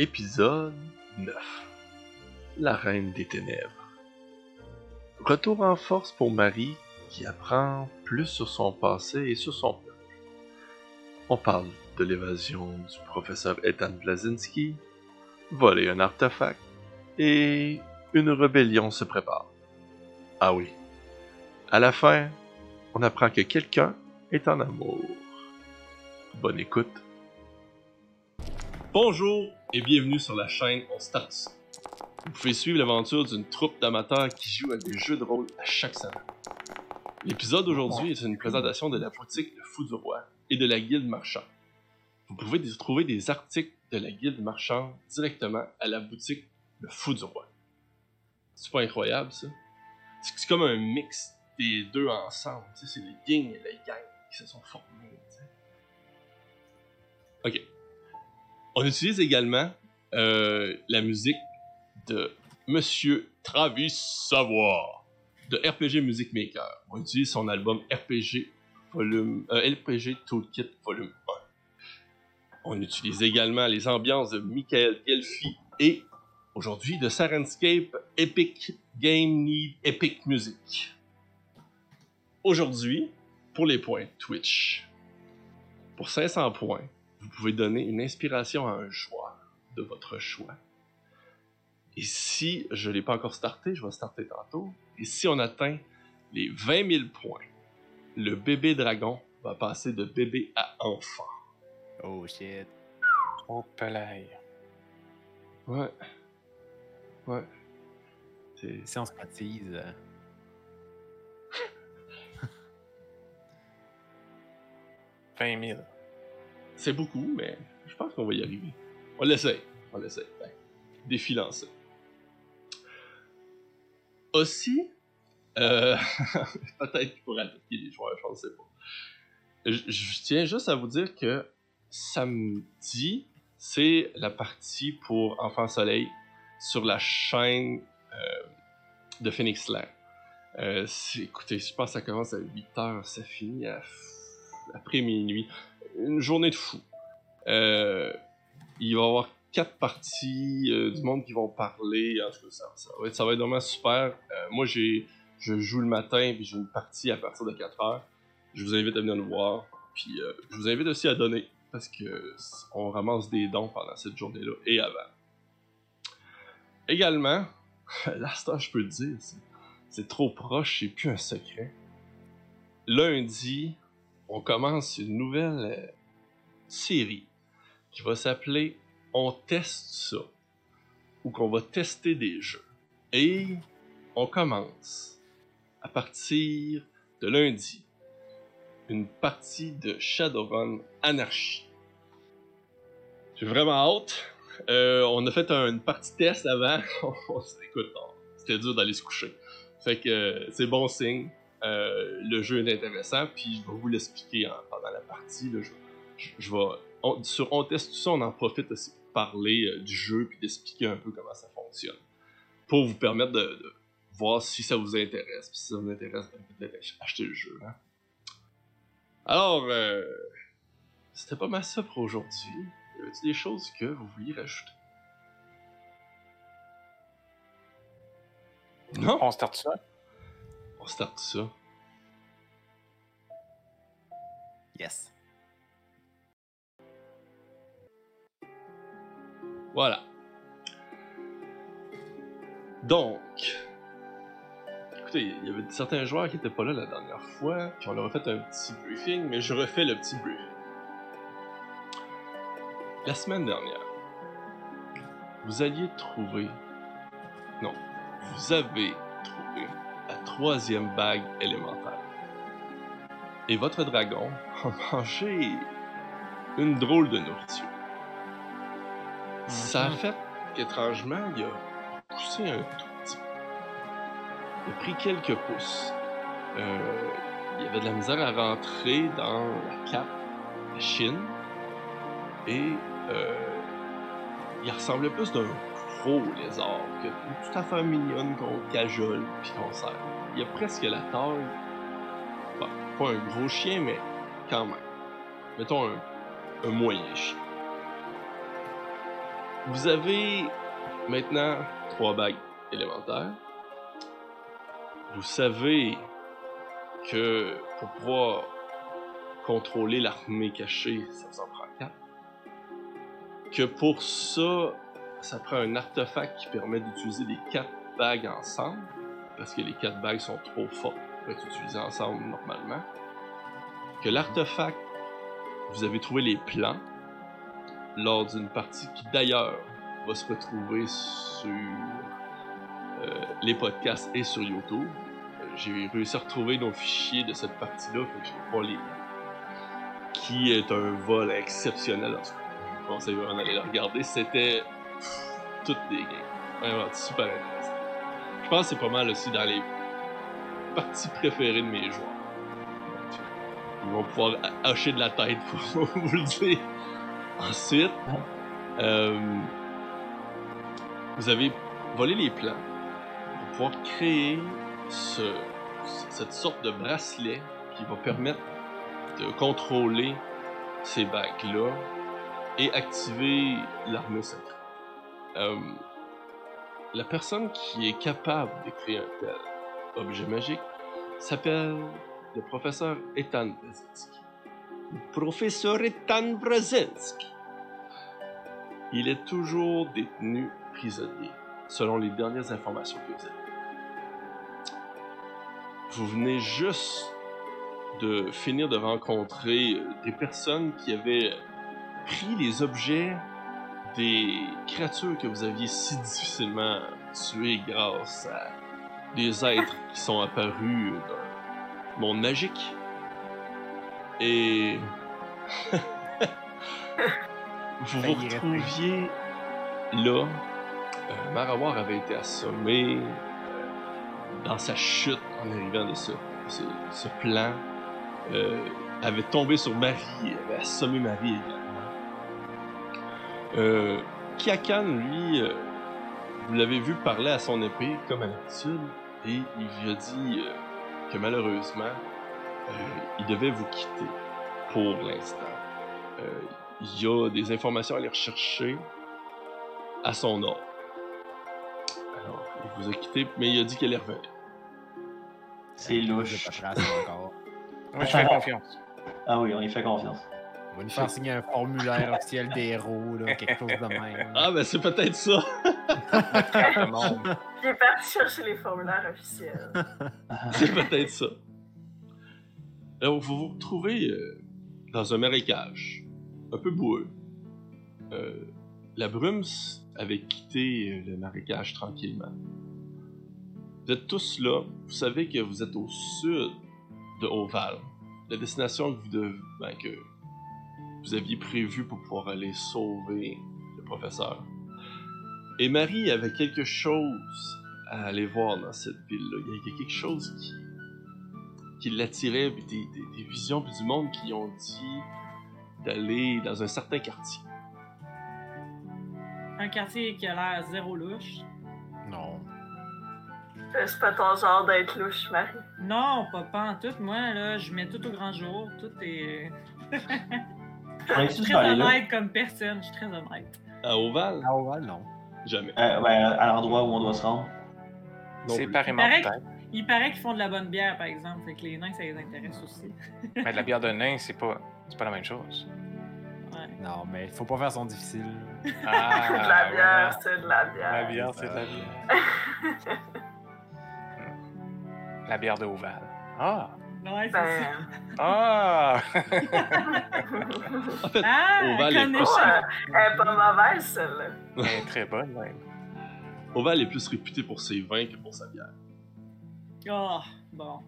Épisode 9 La Reine des Ténèbres. Retour en force pour Marie qui apprend plus sur son passé et sur son peuple. On parle de l'évasion du professeur Ethan Blazinski, voler un artefact et une rébellion se prépare. Ah oui. À la fin, on apprend que quelqu'un est en amour. Bonne écoute. Bonjour et bienvenue sur la chaîne On Start. Vous pouvez suivre l'aventure d'une troupe d'amateurs qui joue à des jeux de rôle à chaque semaine. L'épisode d'aujourd'hui est une présentation de la boutique Le Fou du Roi et de la Guilde Marchand. Vous pouvez trouver des articles de la Guilde Marchand directement à la boutique Le Fou du Roi. C'est pas incroyable ça? C'est comme un mix des deux ensemble. C'est les yin et les yang qui se sont formés. Ok. On utilise également euh, la musique de Monsieur Travis Savoir de RPG Music Maker. On utilise son album RPG volume euh, Toolkit volume 1. On utilise également les ambiances de Michael Gelfi et aujourd'hui de Sarenscape Epic Game Need Epic Music. Aujourd'hui, pour les points Twitch. Pour 500 points, vous pouvez donner une inspiration à un joueur de votre choix. Et si je ne l'ai pas encore starté, je vais starter tantôt. Et si on atteint les 20 000 points, le bébé dragon va passer de bébé à enfant. Oh shit. Oh, palais. Ouais. Ouais. C'est- Si on se baptise. euh, Vingt mille. C'est beaucoup, mais je pense qu'on va y arriver. On l'essaye. On l'essaye. Ben, défi lancé. Aussi, euh, peut-être pourrait attaquer les joueurs, je ne sais pas. Je, tiens juste à vous dire que samedi, c'est la partie pour Enfant Soleil sur la chaîne euh, de Phoenix Land. Euh, écoutez, je pense que ça commence à 8h, ça finit à après minuit. Une journée de fou. Euh, il va y avoir quatre parties, euh, du monde qui vont parler. Ça, va, être, vraiment super. Euh, moi, j'ai, je joue le matin, puis j'ai une partie à partir de 4 heures. Je vous invite à venir nous voir. Puis je vous invite aussi à donner, parce que c- on ramasse des dons pendant cette journée-là et avant. Également, l'instant, je peux le dire, c'est trop proche, c'est plus un secret. Lundi, on commence une nouvelle euh, série qui va s'appeler On teste ça, où qu'on va tester des jeux. Et on commence à partir de lundi une partie de Shadowrun Anarchy. J'ai vraiment hâte. Euh, on a fait un- une partie test avant. On s- Écoute, on- c'était dur d'aller se coucher. Fait que euh, c'est bon signe. Euh, le jeu est intéressant, puis je vais vous l'expliquer en- pendant la partie. là. je, je- je vais, on- sur On teste tout ça, on en profite aussi pour parler euh, du jeu puis d'expliquer un peu comment ça fonctionne. Pour vous permettre de, de voir si ça vous intéresse. Puis si ça vous intéresse, ben, peut-être ach- acheter le jeu. hein. Alors, euh, c'était pas mal ça pour aujourd'hui. Y avait-il des choses que vous vouliez rajouter? Non? On start ça? On starte ça. Yes. Voilà. Donc, écoutez, il y avait certains joueurs qui n'étaient pas là la dernière fois, puis on leur a fait un petit briefing, mais je refais le petit briefing. La semaine dernière, vous alliez trouver. Non, vous avez troisième bague élémentaire. Et votre dragon a mangé une drôle de nourriture. Ça a fait qu'étrangement, il a poussé un tout petit peu. Il a pris quelques pouces. Euh, il avait de la misère à rentrer dans la cape, la chine. Et euh, il ressemblait plus d'un gros lézard que tout à fait mignonne qu'on cajole puis qu'on serre. Il a presque la taille. Pas un gros chien, mais quand même. Mettons un, un moyen chien. Vous avez maintenant trois bagues élémentaires. Vous savez que pour pouvoir contrôler l'armée cachée, ça vous en prend quatre. Que pour ça, ça prend un artefact qui permet d'utiliser les quatre bagues ensemble, parce que les quatre bagues sont trop fortes pour être utilisées ensemble normalement. Que l'artefact, vous avez trouvé les plans lors d'une partie qui d'ailleurs va se retrouver sur euh, les podcasts et sur YouTube. J'ai réussi à retrouver nos fichiers de cette partie-là, que je pas les qui est un vol exceptionnel. En tout cas, je vous conseille vraiment d'aller le regarder. C'était toutes des games. Vraiment super intéressant. Je pense que c'est pas mal aussi dans les parties préférées de mes joueurs. Donc, Ils vont pouvoir ha- hacher de la tête pour vous le dire. Ensuite, euh, vous avez volé les plans pour pouvoir créer ce- cette sorte de bracelet qui va permettre de contrôler ces bagues-là et activer l'armée secrète. Euh, la personne qui est capable de créer un tel objet magique s'appelle le professeur Ethan Brzezinski. Le professeur Ethan Brzezinski. Il est toujours détenu prisonnier, selon les dernières informations que vous avez. Vous venez juste de finir de rencontrer des personnes qui avaient pris les objets des créatures que vous aviez si difficilement tuées grâce à des êtres qui sont apparus dans le monde magique. Et vous vous retrouviez là. Euh, Marawar avait été assommé euh, dans sa chute en arrivant de ce, ce, ce plan. Euh, avait tombé sur Marie, avait assommé Marie également. Euh, Kiakan, lui, euh, vous l'avez vu parler à son épée, comme à l'habitude, et il lui a dit euh, que malheureusement, euh, il devait vous quitter pour l'instant. Euh, il y a des informations à aller rechercher à son ordre. Alors, il vous a quitté, mais il a dit qu'elle est revenue. C'est louche. De paperasse encore. Moi, je fais confiance. Ah oui, on y fait confiance. Va nous faire signer un formulaire officiel des héros, là, quelque chose de même. Ah, ben c'est peut-être ça! Il est parti chercher les formulaires officiels. C'est peut-être ça. Alors, vous vous retrouvez euh, dans un marécage, un peu boueux. Euh, la brume avait quitté euh, le marécage tranquillement. Vous êtes tous là. Vous savez que vous êtes au sud de Oval, la destination que vous, dev- ben, que vous aviez prévue pour pouvoir aller sauver le professeur. Et Marie avait quelque chose à aller voir dans cette ville-là. Il y a- il y a quelque chose qui, qui l'attirait, des, des- des visions du monde qui ont dit d'aller dans un certain quartier. Un quartier qui a l'air zéro louche. Non. Euh, C'est pas ton genre d'être louche, Marie. Non, pas, pas en tout. Moi, là, je mets tout au grand jour. Tout est. On Je suis très honnête comme personne. Je suis très honnête. À Oval, Ah ouais, non. jamais. Euh, ouais, à l'endroit où on doit se rendre. Non plus. Séparément, Pareil. peut-être. Il paraît qu'ils font de la bonne bière, par exemple. Fait que les nains, ça les intéresse aussi. Mais de la bière de nain, c'est pas, c'est pas la même chose. Ouais. Non, mais faut pas faire son difficile. Ah, c'est de la bière, c'est de la bière. La bière, c'est de la bière. La bière de Oval. Ah! Ouais, c'est Ben. ça. Ah! En fait, Ah, Oval elle est connaît pas- ça. Ouais, elle est pas mauvaise, celle-là. Elle est très bonne, même. Oval est plus réputé pour ses vins que pour sa bière. Oh, bon.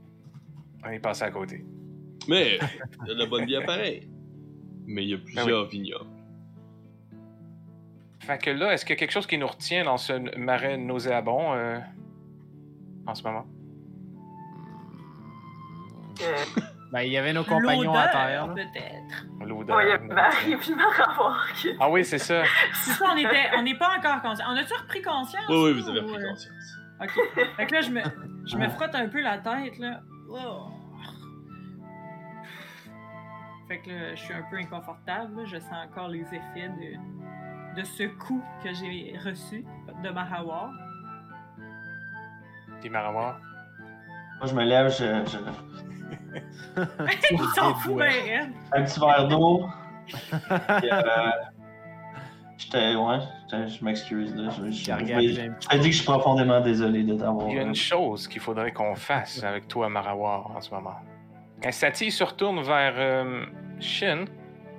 On est passé à côté. Mais il y a de la bonne bière pareil. Mais il y a plusieurs vignobles. Fait que là, est-ce qu'il y a quelque chose qui nous retient dans ce marais nauséabond euh, en ce moment? Euh, Ben, il y avait nos compagnons à terre. peut-être. L'odeur. Marie puis qui. Ah oui, c'est ça. C'est ça, on était, on n'est pas encore conscient. On a-tu repris conscience? Oui, oui, vous avez ou, pris euh, conscience. Ok. Fait que là, je me, je me frotte un peu la tête, là. Oh. Fait que là, je suis un peu inconfortable, là. Je sens encore les effets de, de ce coup que j'ai reçu de Mahawar. Puis Marawar. Moi, je me lève, je, je- Il s'en fout un petit verre d'eau. Euh, J'étais. Ouais, je m'excuse. là. Je, je, Je je, te dis que je suis profondément désolé de t'avoir. Il y a euh, une chose qu'il faudrait qu'on fasse avec toi, Marawar, en ce moment. Sati se retourne vers euh, Shin,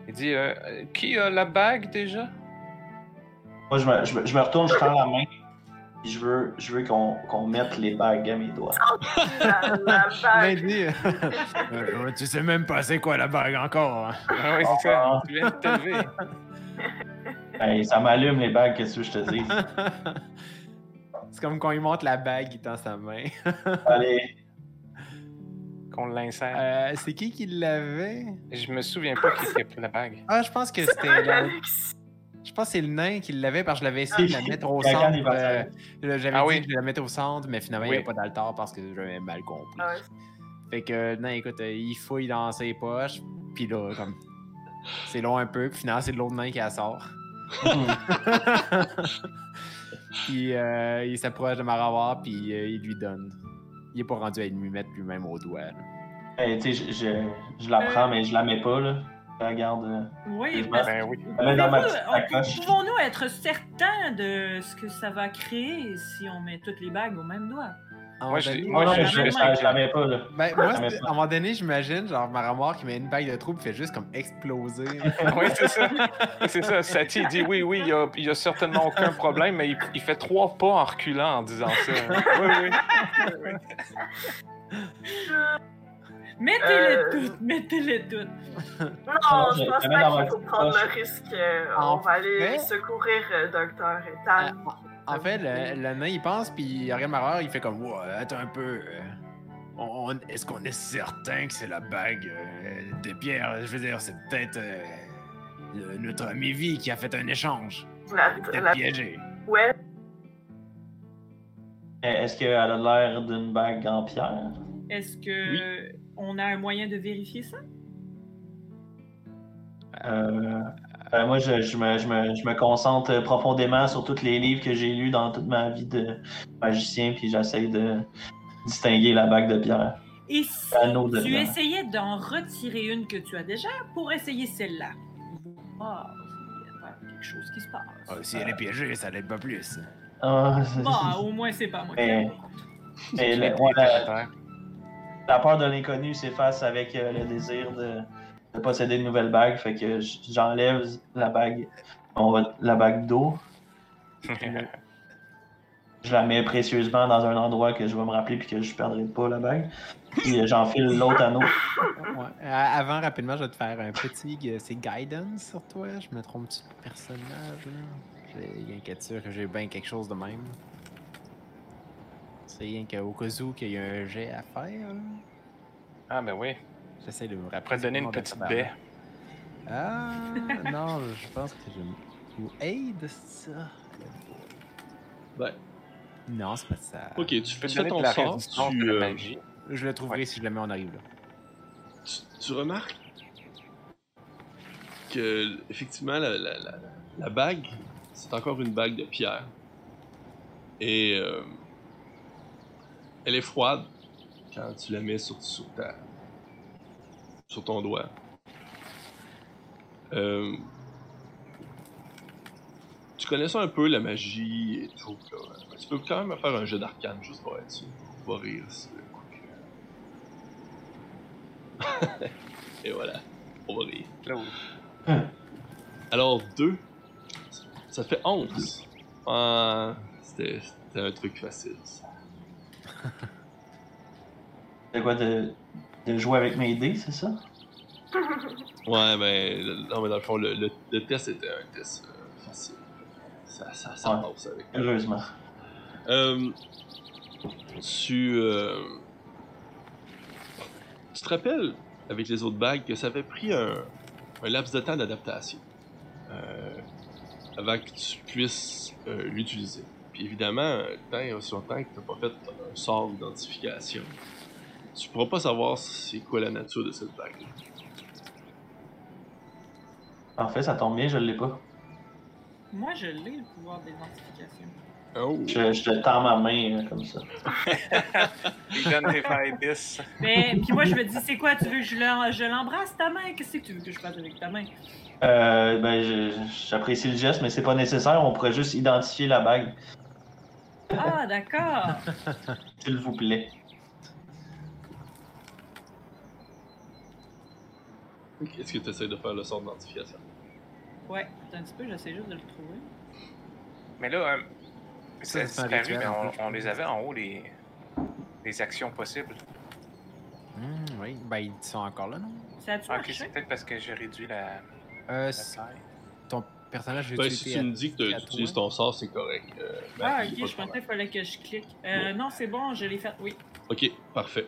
il dit euh, Qui a la bague déjà? Moi, je me, je, me, je me retourne, je tends la main. Puis je veux, je veux qu'on qu'on mette les bagues à mes doigts. La, la Ben, bague. euh, tu sais même pas c'est quoi la bague encore. hein. Ah oui, c'est ça. Tu viens de te lever. Hey, ça m'allume les bagues, qu'est-ce que je te dis? C'est comme quand il monte la bague, il tend sa main. Allez, Qu'on l'insère. Euh, c'est qui qui l'avait? Je me souviens pas qui a pris la bague. Ah, je pense que c'était. Je pense que c'est le nain qui l'avait parce que je l'avais essayé de la mettre au centre. euh, J'avais Ah dit oui. que je vais la mettre au centre, mais finalement, il n'y avait pas d'altar parce que j'avais mal compris. Ah ouais. Fait que, non, écoute, euh, il fouille dans ses poches, puis là, comme. C'est long un peu, puis finalement, c'est l'autre nain qui la sort. puis euh, il s'approche de Marawar, puis euh, il lui donne. Il est pas rendu à lui mettre lui-même au doigt. Hey, tu sais, je, je, je la prends, mais je la mets pas, là. Garde. euh, Oui, Ben parce Ben oui. ma Pouvons-nous- être certains de ce que ça va créer si on met toutes les bagues au même doigt? À un Moi, donné- moi, je- je- je, je, je la mets pas, là. Ben, moi, pas. à un moment donné, j'imagine, genre, Maramor qui met une bague de trou, fait juste comme exploser. Oui, c'est ça. C'est ça. Sati il dit oui, oui, il y a, il y a certainement aucun problème, mais il, il fait trois pas en reculant en disant ça. Oui, oui. Mettez-les Euh. toutes, mettez-les toutes. Non, je- je pense pas qu'il faut prendre le risque. euh, En on va aller fait- secourir euh, Docteur Euh, Ethan. en fait, le, le nain, il pense, puis il regarde Maramor, il fait comme Ouais, attends un peu. euh, on- Est-ce qu'on est certain que c'est la bague euh, de pierre? Je veux dire, c'est peut-être euh, le- notre ami Vi qui a fait un échange. La, la, piégé. ouais, Est-ce qu'elle a l'air d'une bague en pierre? Est-ce que on a un moyen de vérifier ça? Euh, ben, moi, je, je me, je, me, je me concentre profondément sur tous les livres que j'ai lus dans toute ma vie de magicien, puis j'essaye de distinguer la bague de pierre. Et si de tu pierre. essayais d'en retirer une que tu as déjà pour essayer celle-là? Ah, il y a pas quelque chose qui se passe. Ah, si elle est piégée, ça l'aide pas plus. Ah, Bon, au moins, c'est pas moi qui Mais- mais pris la. La peur de l'inconnu s'efface avec euh, le désir de, de posséder une nouvelle bague, fait que j'enlève la bague, on va- la bague d'eau, je la mets précieusement dans un endroit que je vais me rappeler puis que je perdrai pas la bague. Puis euh, j'enfile l'autre anneau. Ouais. Euh, avant, rapidement, je vais te faire un petit. euh, C'est guidance sur toi. Je me trompe-tu de personnage là? J'ai rien qu'à être sûr que j'ai bien quelque chose de même. C'est rien qu'au cas où qu'il y a un jet à faire. là. Ah, ben oui. J'essaie de me rappeler. Après donner une petite baie. Ah, non, je pense que je. Ou aide ça. Ben, Non, c'est pas ça. ok, tu, tu fais ton la sort, tu, euh, magie. Je le trouverai Ouais. si jamais on arrive là. tu, tu remarques que, effectivement, la, la- la- la bague, c'est encore une bague de pierre. Et euh, elle est froide quand tu la mets sur, sur, ta, sur ton doigt. Euh, tu connais ça un peu, la magie et tout. là. Tu peux quand même faire un jeu d'arcane, juste pour être sûr. Tu vas rire. si le coup que- et voilà, on va rire. Là où- Alors, 2, ça fait 11. Ah, c'était c'était un truc facile, ça. C'est quoi de, de jouer avec mes dés, c'est ça? Ouais, ben, le- non, mais dans le fond, le, le- le test était un test euh, facile. Ça, ça, ça Ouais. passe avec. Heureusement. Euh, tu, euh, tu te rappelles, avec les autres bagues, que ça avait pris un, un laps de temps d'adaptation avant que tu puisses l'utiliser? Puis évidemment, tant et aussi longtemps que tu n'as pas fait un sort d'identification, tu pourras pas savoir c'est quoi la nature de cette bague. En fait, ça tombe bien, je l'ai pas. Moi, je l'ai, le pouvoir d'identification. Oh! Je, je te tends ma main euh, comme ça. Des vibes. Mais, puis moi, je me dis, c'est quoi, tu veux que je l'en- je l'embrasse, ta main? Qu'est-ce que tu veux que je fasse avec ta main? Euh, ben, je- j'apprécie le geste, mais c'est pas nécessaire. On pourrait juste identifier la bague, Ah, d'accord. s'il vous plaît. Est-ce que tu essaies de faire le sort d'identification? Ouais, attends un petit peu, j'essaie juste de le trouver. Mais là, euh, Ça, un disparu, rituel, mais on, les avait en haut, les, les actions possibles. Hmm, oui, ben ils sont encore là, non? Ça a-tu Ah, ok, c'est peut-être parce que j'ai réduit la, Euh, la taille. ton personnage Ben, si tu me dis que tu utilises ton sort, c'est correct. Euh, Ah, ok, je pensais qu'il fallait que je clique. Euh, non, c'est bon, je l'ai fait, oui. Ok, parfait.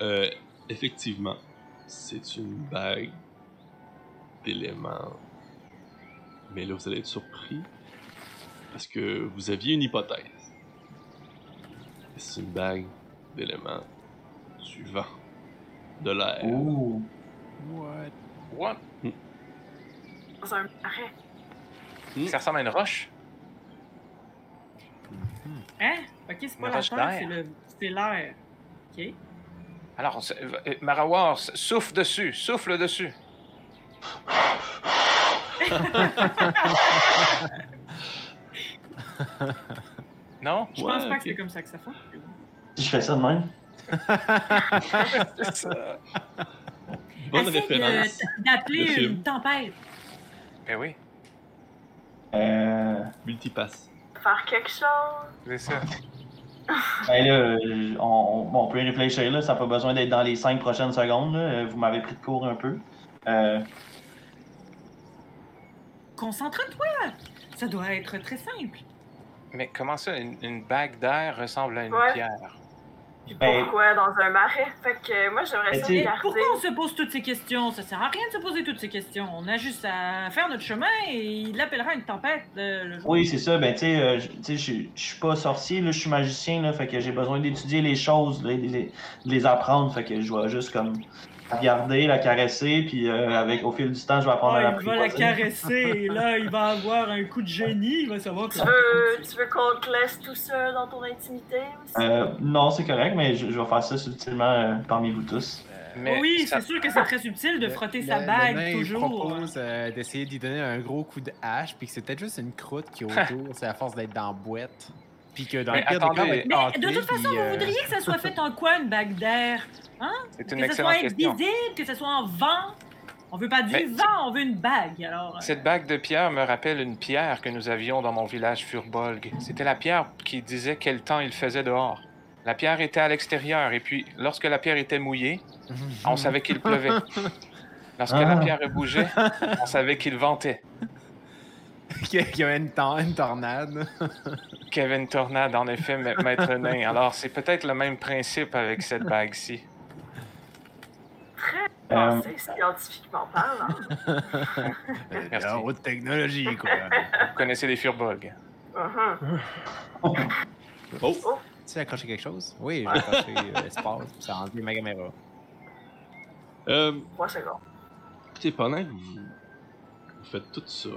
Euh, effectivement, c'est une bague d'éléments. Mais là, vous allez être surpris parce que vous aviez une hypothèse. C'est une bague d'éléments du vent, de l'air. Ouh. What? What? Dans un marais. Hmm. Ça ressemble à une roche? Hein? Ok, c'est pas Une la roche terre, d'air. c'est l'air. Ok. Alors, euh, Marawar, souffle dessus, souffle dessus. non? Je Ouais, pense pas que c'est comme ça que ça fonctionne. Si je fais ça de même. C'est ça. Bonne Essaye référence. D'appeler une tempête. Ben oui, Euh, Multipass. Faire quelque chose. c'est ça. ben là, on, on- bon, on peut y réfléchir, là. Ça n'a pas besoin d'être dans les cinq prochaines secondes. là. Euh, Vous m'avez pris de court un peu. Euh, Concentre-toi! Ça doit être très simple. Mais comment ça, une, une bague d'air ressemble à une Ouais. pierre? Puis Ben- pourquoi dans un marais? Fait que moi, j'aimerais Ben, ça regarder. Pourquoi on se pose toutes ces questions? Ça sert à rien de se poser toutes ces questions. On a juste à faire notre chemin et il l'appellera une tempête euh, le jour. oui, c'est ça. Ben, tu sais, euh, je- tu sais, je je suis pas sorcier, là. Je suis magicien, là. Fait que j'ai besoin d'étudier les choses, de les, les apprendre. Fait que je vais juste, comme, regarder, la caresser. Puis, euh, avec, au fil du temps, je vais apprendre à Ah, il va la caresser et là, il va avoir un coup de génie. Il va savoir que. Tu veux, tu veux qu'on te laisse tout seul dans ton intimité aussi? Euh, non, c'est correct, mais je, je vais faire ça subtilement euh, parmi vous tous. Mais oui, ça- c'est sûr que c'est très subtil de frotter sa Le- bague toujours. propose euh, d'essayer d'y donner un gros coup de hache, puis que c'est peut-être juste une croûte qui est autour, c'est à force d'être dans la boîte. Puis que dans Mais le pire des cas, Mais de toute façon, puis, vous voudriez que ça soit fait en quoi, une bague d'air? C'est une Que ça soit excellente question. invisible, que ça soit en vent? On veut pas du Mais- vent, on veut une bague. Alors, euh, Cette bague de pierre me rappelle une pierre que nous avions dans mon village Furbolg. C'était la pierre qui disait quel temps il faisait dehors. La pierre était à l'extérieur, et puis lorsque la pierre était mouillée, on savait qu'il pleuvait. Lorsque la Ah. pierre bougeait, on savait qu'il ventait. qu'il y a une, une tornade. Kevin Tornade, en effet, ma- maître nain. Alors, c'est peut-être le même principe avec cette bague-ci. Euh, Pensez scientifiquement parlant. La haute technologie, quoi. Vous connaissez les Furbolg. Mhm. Oh! tu as accroché quelque chose? Oui, j'ai accroché euh, l'espace, puis ça a enlevé ma caméra. Euh, Trois secondes. écoutez, pendant que vous, vous faites tout ça,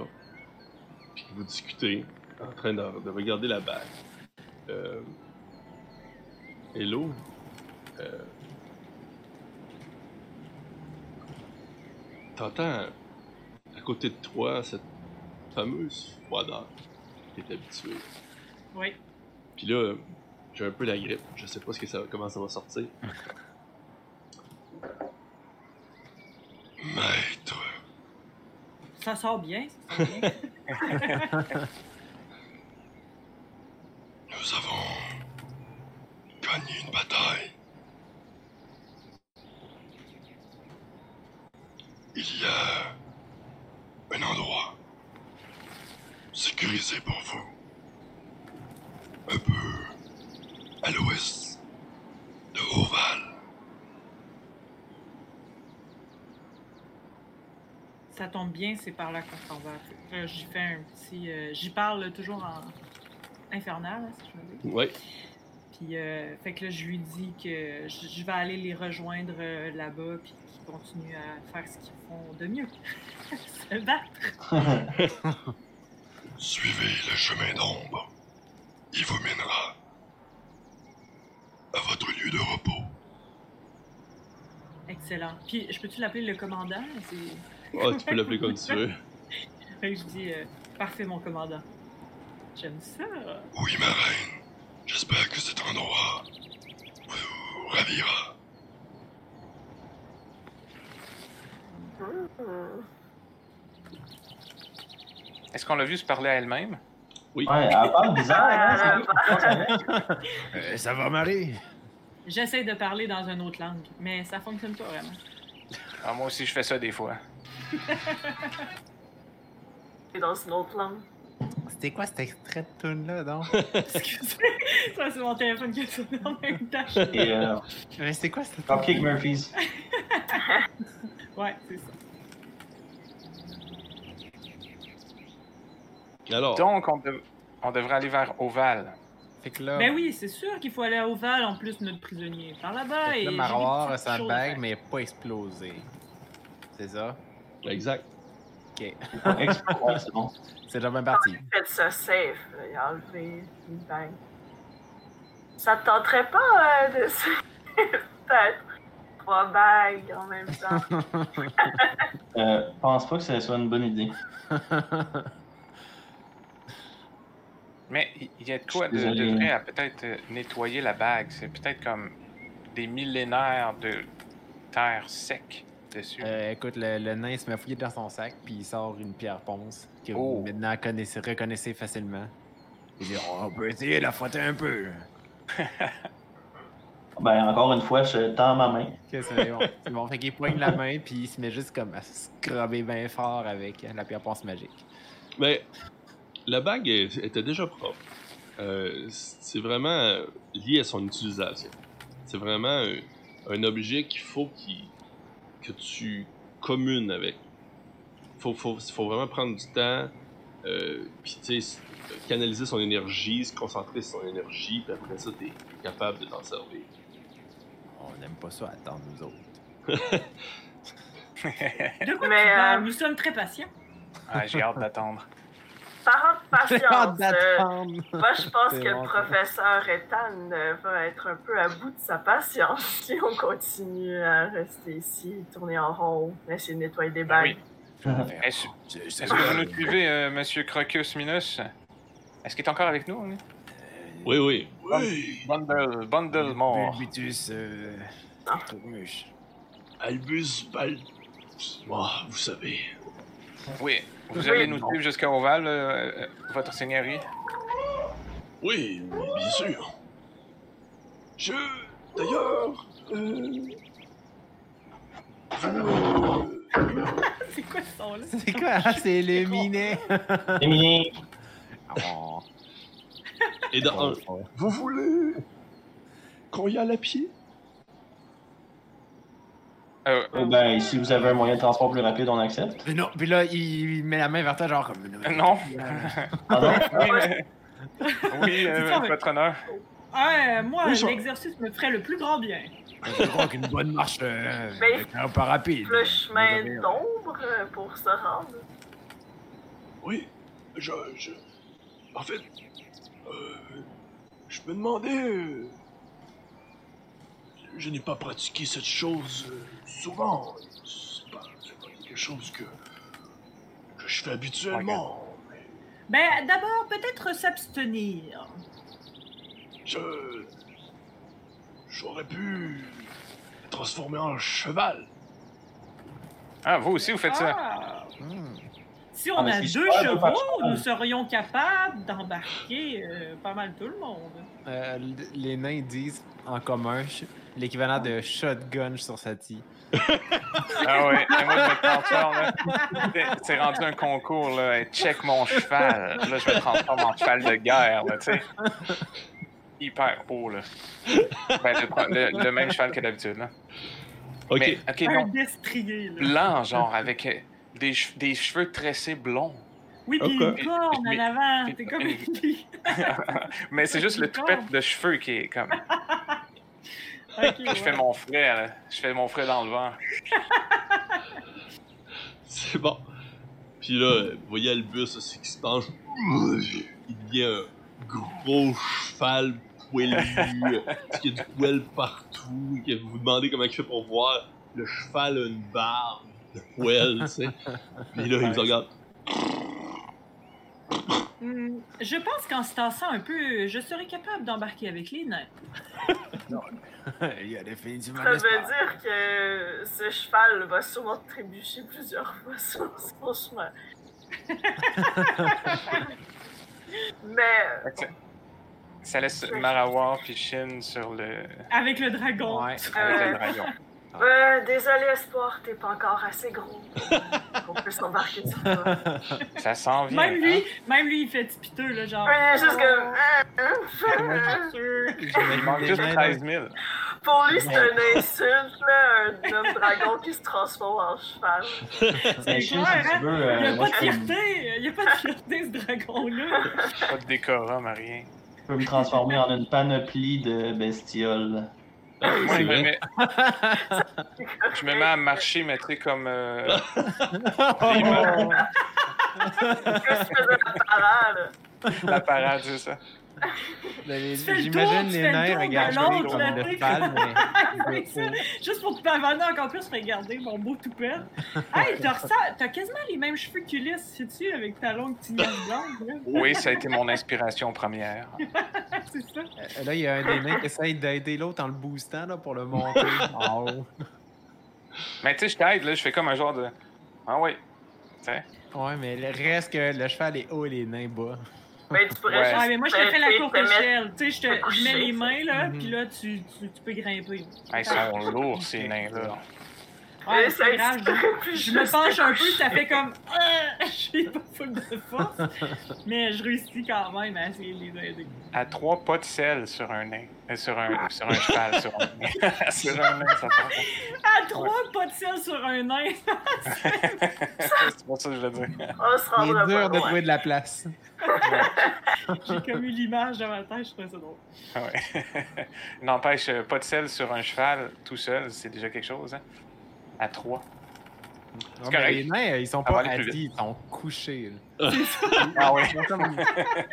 puis que vous discutez, en train de, de regarder la bague, euh, Hello, euh, t'entends à côté de toi cette fameuse froideur qui est habituée. oui. Puis là, j'ai un peu la grippe. Je sais pas ce que ça, comment ça va sortir. Maître, Ça sort bien, ça sort bien. nous avons gagné une bataille. Il y a un endroit sécurisé pour vous. Un peu à l'ouest de Oval. ça tombe bien, c'est par là qu'on s'en va. Là, J'y fais un petit. euh, J'y parle toujours en infernal, hein, si je veux dire. Ouais. Puis, euh, fait que là, je lui dis que je vais aller les rejoindre euh, là-bas, puis continuent à faire ce qu'ils font de mieux. Se battre. Suivez le chemin d'ombre. Il vous mènera à votre lieu de repos. Excellent. Puis, je peux-tu l'appeler le commandant? Oh, tu peux l'appeler comme tu veux. Fait que je dis, euh, parfait, mon commandant. J'aime ça. Oui, ma reine. J'espère que cet endroit vous ravira. Est-ce qu'on l'a vu se parler à elle-même? Ouais, elle parle bizarre, hein? c'est? Euh, ça va, Marie? J'essaie de parler dans une autre langue, mais ça fonctionne pas vraiment. Ah, moi aussi, je fais ça des fois. Et dans une autre langue. C'était quoi cet extrait de tune là donc? Excusez, ça c'est mon téléphone qui sonne en même temps. Et euh, Mais c'était quoi cette Cupcake Murphys. Ouais, c'est ça. Alors, Donc, on, dev- on devrait aller vers Oval. Fait que là, Ben oui, c'est sûr qu'il faut aller à Oval en plus notre prisonnier. Par là-bas et. j'ai Maroir a sa bague, mais pas explosé. C'est ça? exact. Ok. C'est bon. C'est déjà bien parti. Faites ça safe, là, et enlever une bague. Ça te tenterait pas euh, de peut-être trois bagues en même temps? Euh, pense pas que ce soit une bonne idée. Mais il y a de quoi de, vrai à peut-être euh, nettoyer la bague? C'est peut-être comme des millénaires de terre sec dessus. Euh, écoute, le, le nain se met à fouiller dans son sac, puis il sort une pierre ponce que Oh. vous maintenant connaissez, reconnaissez facilement. Il dit Oh, On peut essayer de la frotter un peu. Ben, encore une fois, je tends ma main. C'est bon. C'est bon. Fait qu'il poigne la main, puis il se met juste comme à scrubber bien fort avec la pierre ponce magique. Mais la bague est- était déjà propre. Euh, c'est vraiment lié à son utilisation. C'est vraiment un, un objet qu'il faut que tu communes avec. Faut, faut, faut vraiment prendre du temps, euh, puis tu canaliser son énergie, se concentrer sur son énergie, puis après ça, t'es capable de t'en servir. On n'aime pas ça attendre nous autres. De quoi Mais, tu parles? euh, Nous sommes très patients. Ah, J'ai hâte d'attendre. Parlant de patience, euh, moi je pense que bon, le professeur Ethan euh, va être un peu à bout de sa patience si on continue à rester ici, tourner en rond, essayer de nettoyer des Ben oui. bagues. Est-ce que vous nous suivez, euh, Monsieur Crocus Minus? Est-ce qu'il est encore avec nous? hein? Oui, oui. Oui, Bundle, bundle mort. Bulbitus, euh... Ah. Albus Bal... Oh, vous savez. Oui. Vous allez nous suivre jusqu'à Oval, euh, euh, votre seigneurie? Oui, bien sûr. Je... D'ailleurs... Euh... C'est quoi ce son-là? C'est quoi? Ah, c'est le minet. Et dans, vous voulez qu'on y aille à pied? Euh, oh, ben, si vous avez un moyen de transport plus rapide, on accepte. Puis non, puis là, il il met la main vers toi, genre comme. Euh, non. Ah non? oui, mais- oui euh, C'est ça, mais- votre honneur. Ouais, moi, Oui, l'exercice me ferait le plus grand bien. Je crois qu'une bonne marche euh, Mais- un pas rapide. Le chemin d'ombre euh, pour se rendre. Oui, je... je... En fait... Euh... Je me demandais... euh, Je n'ai pas pratiqué cette chose euh, souvent. C'est pas, c'est pas quelque chose que... que je fais habituellement. Ben, d'abord, peut-être s'abstenir. Je... J'aurais pu... me transformer en cheval. Ah, vous aussi, vous faites ça? Ah. Hmm. Si on Ah, a deux chevaux, cheval. nous serions capables d'embarquer euh, pas mal tout le monde. Euh, les nains disent en commun l'équivalent de shotgun sur Sati. Ah ouais, et moi je me transforme. là. C'est- rendu un concours, là. Check mon cheval. Là, je me transforme en cheval de guerre, là, tu sais. Hyper haut, là. Ben, le, le- le même cheval que d'habitude, là. ok. Mais, ok, Un non. destrier, là. Blanc, genre, avec euh, des, che- des cheveux tressés blonds. Oui, puis Ok. une corne Mais- en avant. T'es comme mais- Mais c'est juste le toupette de cheveux qui est comme. Ok, Je ouais. fais mon frère, là. Je fais mon frère dans le vent. C'est bon. Puis là, vous voyez Albus aussi qui se penche. Il devient un gros cheval poilu. parce qu'il y a du poil partout. que vous vous demandez comment il fait pour voir. Le cheval a une barbe de poil, tu sais. Puis là, il vous regarde. Hmm, Je pense qu'en se tassant un peu, je serais capable d'embarquer avec les nains. Il y a définitivement Ça veut dire que ce cheval va sûrement trébucher plusieurs fois sur son chemin. Mais ça- Ça laisse Marawar puis Shin sur le. Avec le dragon. Ouais. avec Euh, le dragon. Euh, désolé Espoir, t'es pas encore assez gros pour qu'on puisse embarquer sur toi. Ça s'en vient. Même hein? lui, même lui, il fait petit piteux, là, genre. Oui, il est juste comme. Il manque juste 13 000. Pour lui, c'est une insulte, là, un homme dragon qui se transforme en cheval. Shin, clair, si tu hein? veux, Il euh, n'y a moi, pas de fierté, il n'y a pas de fierté, ce dragon-là. Pas de décorum, rien. je peux me transformer en une panoplie de bestioles. Je me mets, je me mets à marcher, mais tu comme. euh, Qu'est-ce que tu faisais la parade? la parade, c'est ça. Les- Tu fais le tour, J'imagine tu les fais le nains tour de regarder l'autre, comme le cheval, mais. Juste pour te pavaner encore plus, regardez mon beau toupette. Hey, t'as quasiment les mêmes cheveux qu'Ulysse, sais-tu, avec ta longue tignasse blanche, là? Oui, ça a été mon inspiration première. C'est ça. Euh, Là, il y a un des nains qui essaye d'aider l'autre en le boostant là, pour le monter en haut. Mais tu sais, je t'aide, là, je fais comme un genre de. Ah oui. Tu sais. Ouais, mais le reste que le cheval est haut et les nains bas. Mais tu pourrais Ouais. juste. Ouais, mais moi, je te fais la te- courte échelle. Tu sais, je, te- je mets les mains, là, Mhm. puis là, tu, tu, tu peux grimper. Ah, Ils sont lourds, ces nains-là. Ouais, pas grave. ça Je, je me penche un peu, ça fait comme. Ah, J'ai pas full de force. Mais je réussis quand même à essayer de les aider. À trois pas de sel sur un nain. Euh, sur, un, sur un cheval, sur un nain. sur un nain, ça. À trois pas de sel sur un nain. c'est pour ça que je veux dire. On se Il est dur de loin. trouver de la place. J'ai comme eu l'image dans ma tête, je trouvais ça drôle. Ah Ouais. N'empêche, euh, pas de sel sur un cheval tout seul, c'est déjà quelque chose, hein? À trois. Non, mais les nains, ils sont pas assis, ils sont couchés. là. Ah comme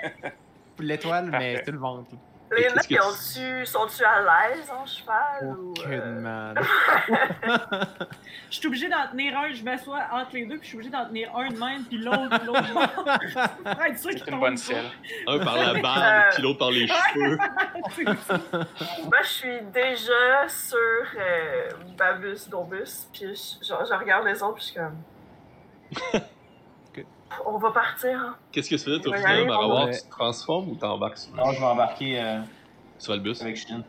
l'étoile, mais sur le ventre. Les nains, que ils ont-tu- sont-tu à l'aise en cheval? ou, euh. Je suis obligée d'en tenir un, je m'assois entre les deux, puis je suis obligée d'en tenir un de même, puis l'autre de l'autre C'est une bonne selle. Un par la barbe, puis l'autre par les cheveux. Moi, je suis déjà sur euh, Babus, Dombus, puis je, je regarde les autres, puis je suis comme. On va partir. hein. Qu'est-ce que tu fais, toi, Marawar? on- Tu te transformes ou t'embarques sur, Non, je vais embarquer euh, sur le bus? avec Shin.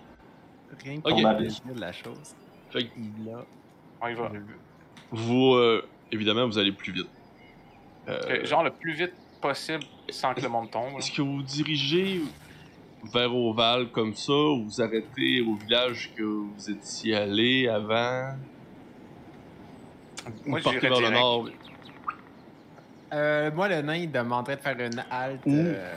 Rien Ok. que pour de la chose. Fait que Il a. On y va. vous, euh, évidemment, vous allez plus vite. Euh, Euh, Genre le plus vite possible sans que le monde tombe. Est-ce que vous vous dirigez vers Oval comme ça ou vous arrêtez au village que vous étiez allé avant? Moi, ou partez vers le nord? Euh, moi, le nain, il demanderait de faire une halte euh,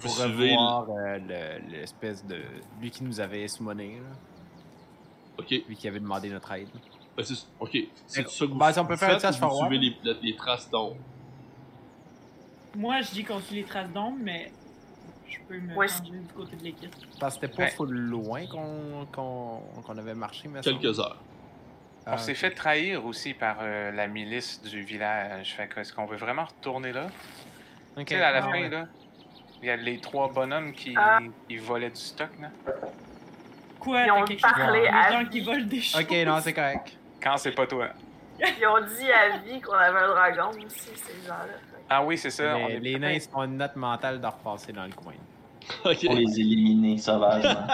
pour revoir euh, le- l'espèce de. Lui qui nous avait summoné, là. Ok, Lui qui avait demandé notre aide. ben, c'est ok. C'est ça que vous Ben, si on peut faire faites vous suivez les, traces d'ombre? Moi, je dis qu'on suit les traces d'ombre, mais je peux me Ouais. changer du côté de l'équipe. Parce que c'était pas Ouais. full loin qu'on qu'on qu'on avait marché, mais Quelques heures. On s'est fait trahir aussi par euh, la milice du village. Fait que est-ce qu'on veut vraiment retourner là? Tu sais, à la Ah, fin, ouais. là, il y a les trois bonhommes qui, Ah. qui volaient du stock, là. Quoi, Ils t'as ont quelque parlé à les gens vie. qui volent des choses? Ok, non, c'est correct. Quand c'est pas toi. Ils ont dit à vie qu'on avait un dragon aussi, ces gens-là. Ah oui, c'est ça. on Mais est les nains sont une note mentale de repasser dans le coin. Ok. Pour les éliminer sauvagement.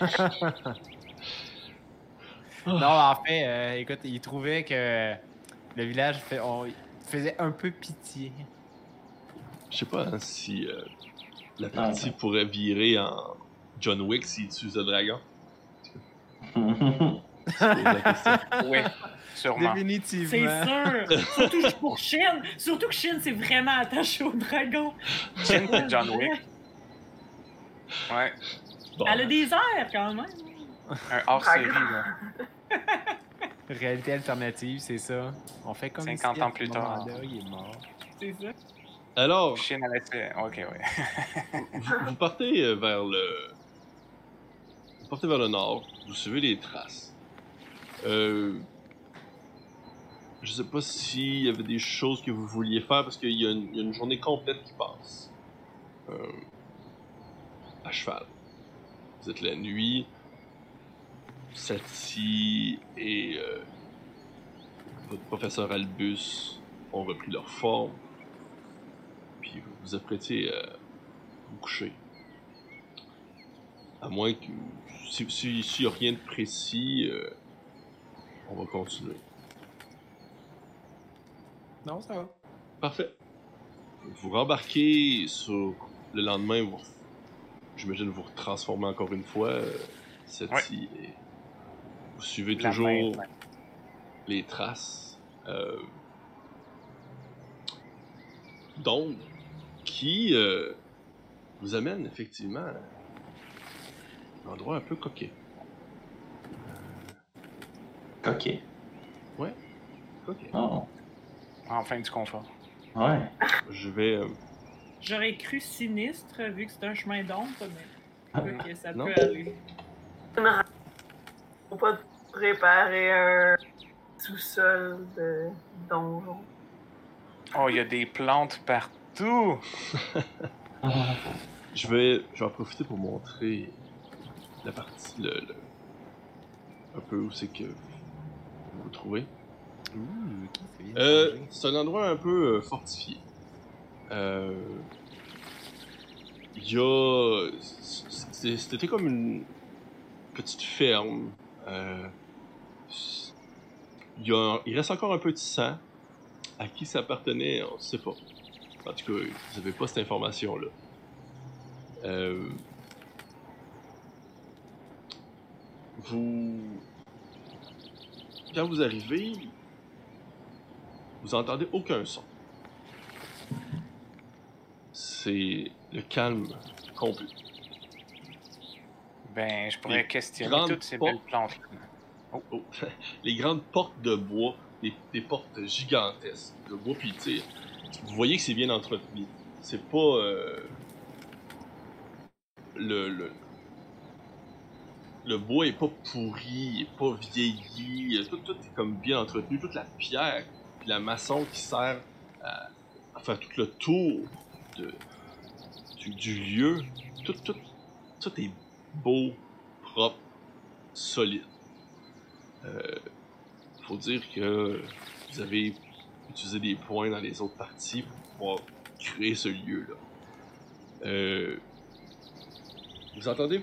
Non, en fait, euh, écoute, il trouvait que le village fait, on- faisait un peu pitié. Je sais pas hein, si euh, la Ah, partie pourrait virer en John Wick s'il utilise le dragon. Oui, sûrement. C'est Définitivement. sûr! Surtout pour Shin! Surtout que Shin, c'est vraiment attaché au dragon. Shin, c'est John Wick. Ouais, Bon, Elle a des airs, quand même. un hors-série, là. Réalité alternative, c'est ça. On fait comme 50 si ans à plus tard. il est mort. C'est ça. Alors, Chine allait se- Ok, ouais. vous, partez euh, vers le. Vous partez vers le nord, vous suivez les traces. Euh. Je sais pas s'il y avait des choses que vous vouliez faire parce qu'il y, a une- il y a une journée complète qui passe. Euh, à cheval. Vous êtes la nuit. Sati et euh, votre professeur Albus ont repris leur forme. Puis vous vous apprêtez à vous coucher. À moins que. Si- si- S'il n'y a rien de précis, euh, on va continuer. Non, ça va. Parfait. Vous rembarquez sur le lendemain, vous, j'imagine vous transformez encore une fois, euh, et vous suivez La toujours main, ouais. les traces euh, d'ombre qui euh, vous amène effectivement à un endroit un peu coquet. Ok. Coquet. Oh. Enfin du confort. Ouais. Je vais. euh, J'aurais cru sinistre vu que c'est un chemin d'ombre, mais ok, ça Non. peut aller. Faut pas préparer un sous-sol de donjon. Oh, il y a des plantes partout. Je vais, je vais en profiter pour montrer la partie, le, le- un peu où c'est que vous vous trouvez. Euh, c'est un endroit un peu euh, fortifié. Euh, Il y a, c'était comme une petite ferme. Euh, il, reste encore un peu de sang. À qui ça appartenait, on ne sait pas. En tout cas, vous n'avez pas cette information-là. Euh. Quand vous arrivez, vous entendez aucun son. C'est le calme complet. Ben, je pourrais Les questionner toutes ces portes. belles plantes. Oh. Les grandes portes de bois, des, des portes gigantesques de bois, puis tu vous voyez que c'est bien entretenu. C'est pas euh, le, le le bois est pas pourri, est pas vieilli, tout, tout est comme bien entretenu, toute la pierre, puis la maçon qui sert à, à faire tout le tour de, du, du lieu, tout, tout, tout est beau, propre, solide. Euh, faut dire que vous avez utilisé des points dans les autres parties pour pouvoir créer ce lieu-là. Euh, vous entendez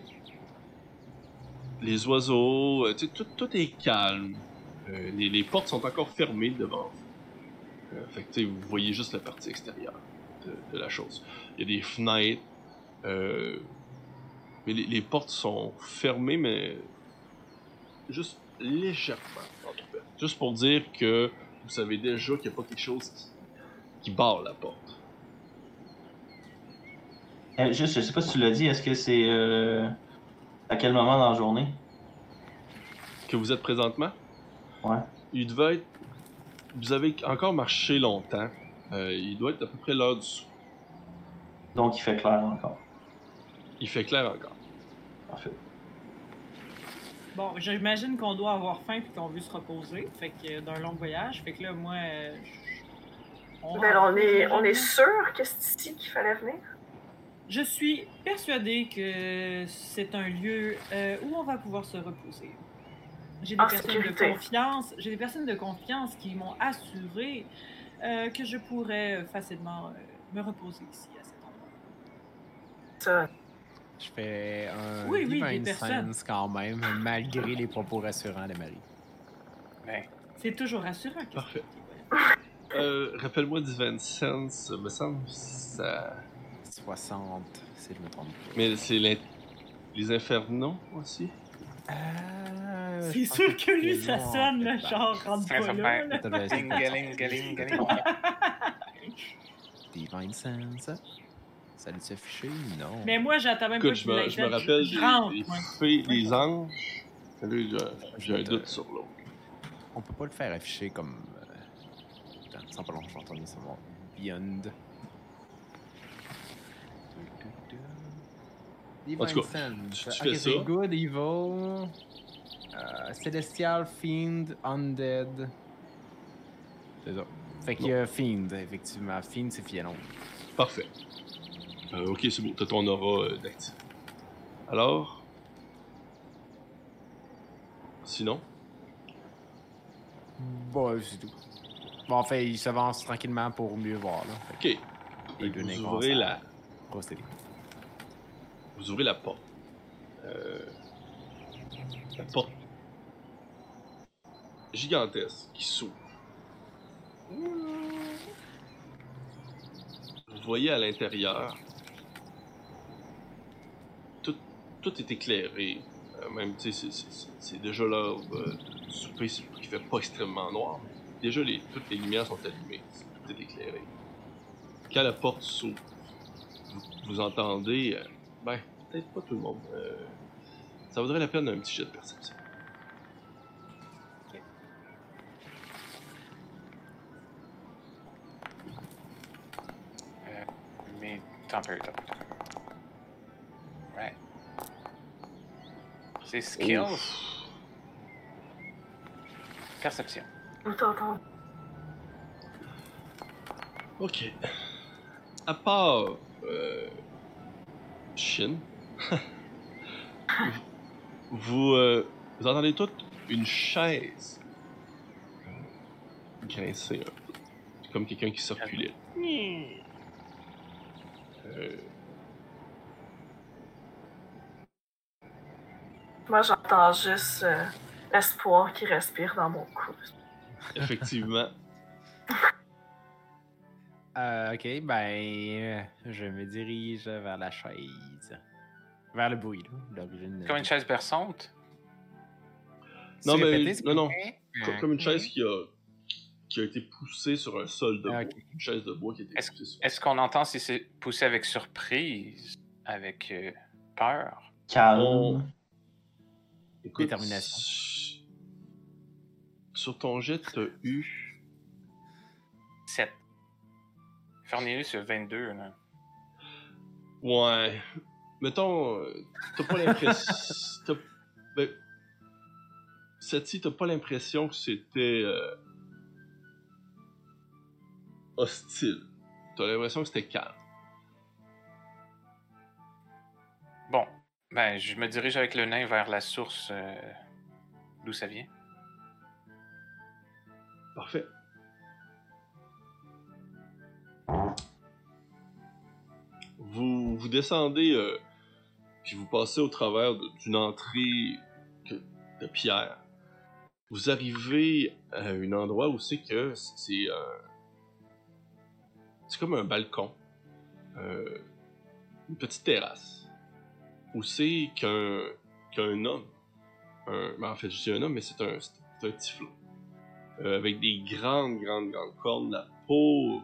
les oiseaux, euh, tout, tout est calme. Euh, les, portes sont encore fermées devant vous. Fait vous voyez juste la partie extérieure de, la chose. Il y a des fenêtres, mais les, les portes sont fermées, mais juste légèrement. Juste pour dire que vous savez déjà qu'il n'y a pas quelque chose qui, qui barre la porte. Euh, juste, je sais pas si tu l'as dit, est-ce que c'est euh, à quel moment dans la journée? Que vous êtes présentement, Ouais. il devait être. Vous avez encore marché longtemps. Euh, il doit être à peu près l'heure du. Donc il fait clair encore. Il fait clair encore. Parfait. Bon, j'imagine qu'on doit avoir faim puis qu'on veut se reposer, fait que d'un long voyage, fait que là, moi, je- on, Ben, on, est, on est sûr que c'est ici qu'il fallait venir? Je suis persuadée que c'est un lieu euh, où on va pouvoir se reposer. J'ai des En personnes sécurité. de confiance, j'ai des personnes de confiance qui m'ont assuré euh, que je pourrais facilement euh, me reposer ici à cet endroit. Ça. Je fais un Oui, oui, des personnes. quand même, malgré les propos rassurants de Marie. Ben, C'est toujours rassurant. Parfait. que Euh, Rappelle-moi Divine Sense, me semble ça. 60, si je me trompe. Mais c'est l'in- les infernaux aussi? Euh, C'est sûr que lui, ça long, sonne, là, genre, rentre pas là. Divine sense. Ça lui s'afficher? Non. Mais moi, j'attends même Écoute, pas je me, me rappelle moi. fées, des anges. J'ai- j'ai un doute sur l'autre. On peut pas le faire afficher comme. Euh... Sans pas long, je vais retourner sur mon Beyond. En tout cas, tu- fais ça. Good, Evil, euh, Celestial, Fiend, Undead. C'est ça. Fait qu'il y a Fiend, effectivement. Fiend, c'est Fielon. Parfait. Euh, ok, c'est beau. T'as ton aura euh, d'actif. Alors? Sinon? Bon, c'est tout. Bon, en fait, il s'avance tranquillement pour mieux voir, là. Fait Ok. Vous ouvrez la, vous ouvrez la porte. Euh, la porte gigantesque qui s'ouvre. Vous voyez à l'intérieur, tout, est éclairé. Euh, même, tu sais, c'est- déjà l'heure euh, du souper, il fait pas extrêmement noir. Déjà, les, toutes les lumières sont allumées, tout est éclairé. Quand la porte s'ouvre, vous, entendez, euh, ben, peut-être pas tout le monde. ça vaudrait la peine un petit jet de perception. Mais attends C'est skills. Ouf. Perception. On t'entend. Ok. À part euh, Shin, vous, euh, vous entendez toutes une chaise grincer un peu, comme quelqu'un qui circulait. Euh, Moi, j'entends juste euh, l'espoir qui respire dans mon cou. effectivement, Euh, ok, ben, euh, je me dirige vers la chaise. Vers le bruit, là. Comme une chaise berçante? Non, mais- répété, non, non. plaît? co- comme une chaise qui a, qui a été poussée sur un sol de bois. Ah, ok. Une chaise de bois qui a été Est-ce- poussée sur Est-ce qu'on entend si c'est poussé avec surprise, avec euh, peur? Calme. On- Écoute, Détermination. Sur ton jet, t'as eu 7. Cornelius, il a 22. Là. Ouais. Mettons, euh, t'as pas l'impression. ben, Cette-ci, t'as pas l'impression que c'était. euh, hostile. T'as l'impression que c'était calme. Ben, je me dirige avec le nain vers la source euh, d'où ça vient. Parfait. Vous, vous descendez, euh, puis vous passez au travers d'une entrée de pierre. Vous arrivez à un endroit où c'est que c'est euh, c'est comme un balcon, une petite terrasse, c'est qu'un qu'un homme, ben, en fait je dis un homme, mais c'est un, c'est un typhon, euh, avec des grandes, grandes, grandes cornes, la peau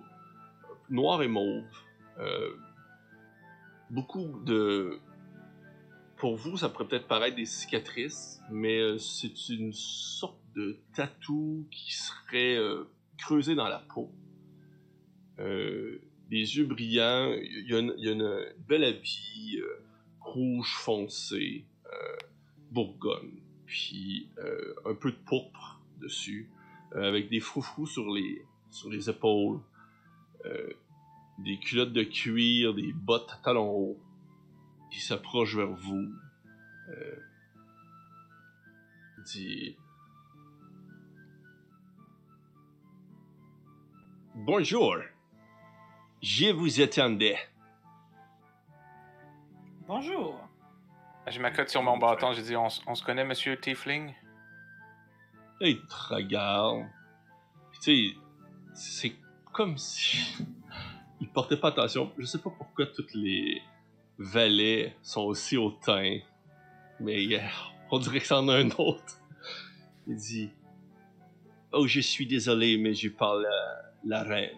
noire et mauve. Euh, beaucoup de... Pour vous, ça pourrait peut-être paraître des cicatrices, mais euh, c'est une sorte de tatou qui serait euh, creusé dans la peau. Euh, des yeux brillants, il y y a une belle habit euh, rouge foncé, euh, bourgogne, puis euh, un peu de pourpre dessus euh, avec des froufrous sur les, sur les épaules, des culottes de cuir, des bottes à talons hauts, qui s'approche vers vous. Euh, dit Bonjour, je vous attendais. Bonjour. Je m'accote sur mon bâton, je dis on, se connaît, monsieur Tiefling? Il te regarde. Puis, tu sais, c'est comme si. Il portait pas attention. Je sais pas pourquoi tous les valets sont aussi hautains. Mais euh, on dirait que c'en a un autre. Il dit Oh, je suis désolé, mais je parle à la reine.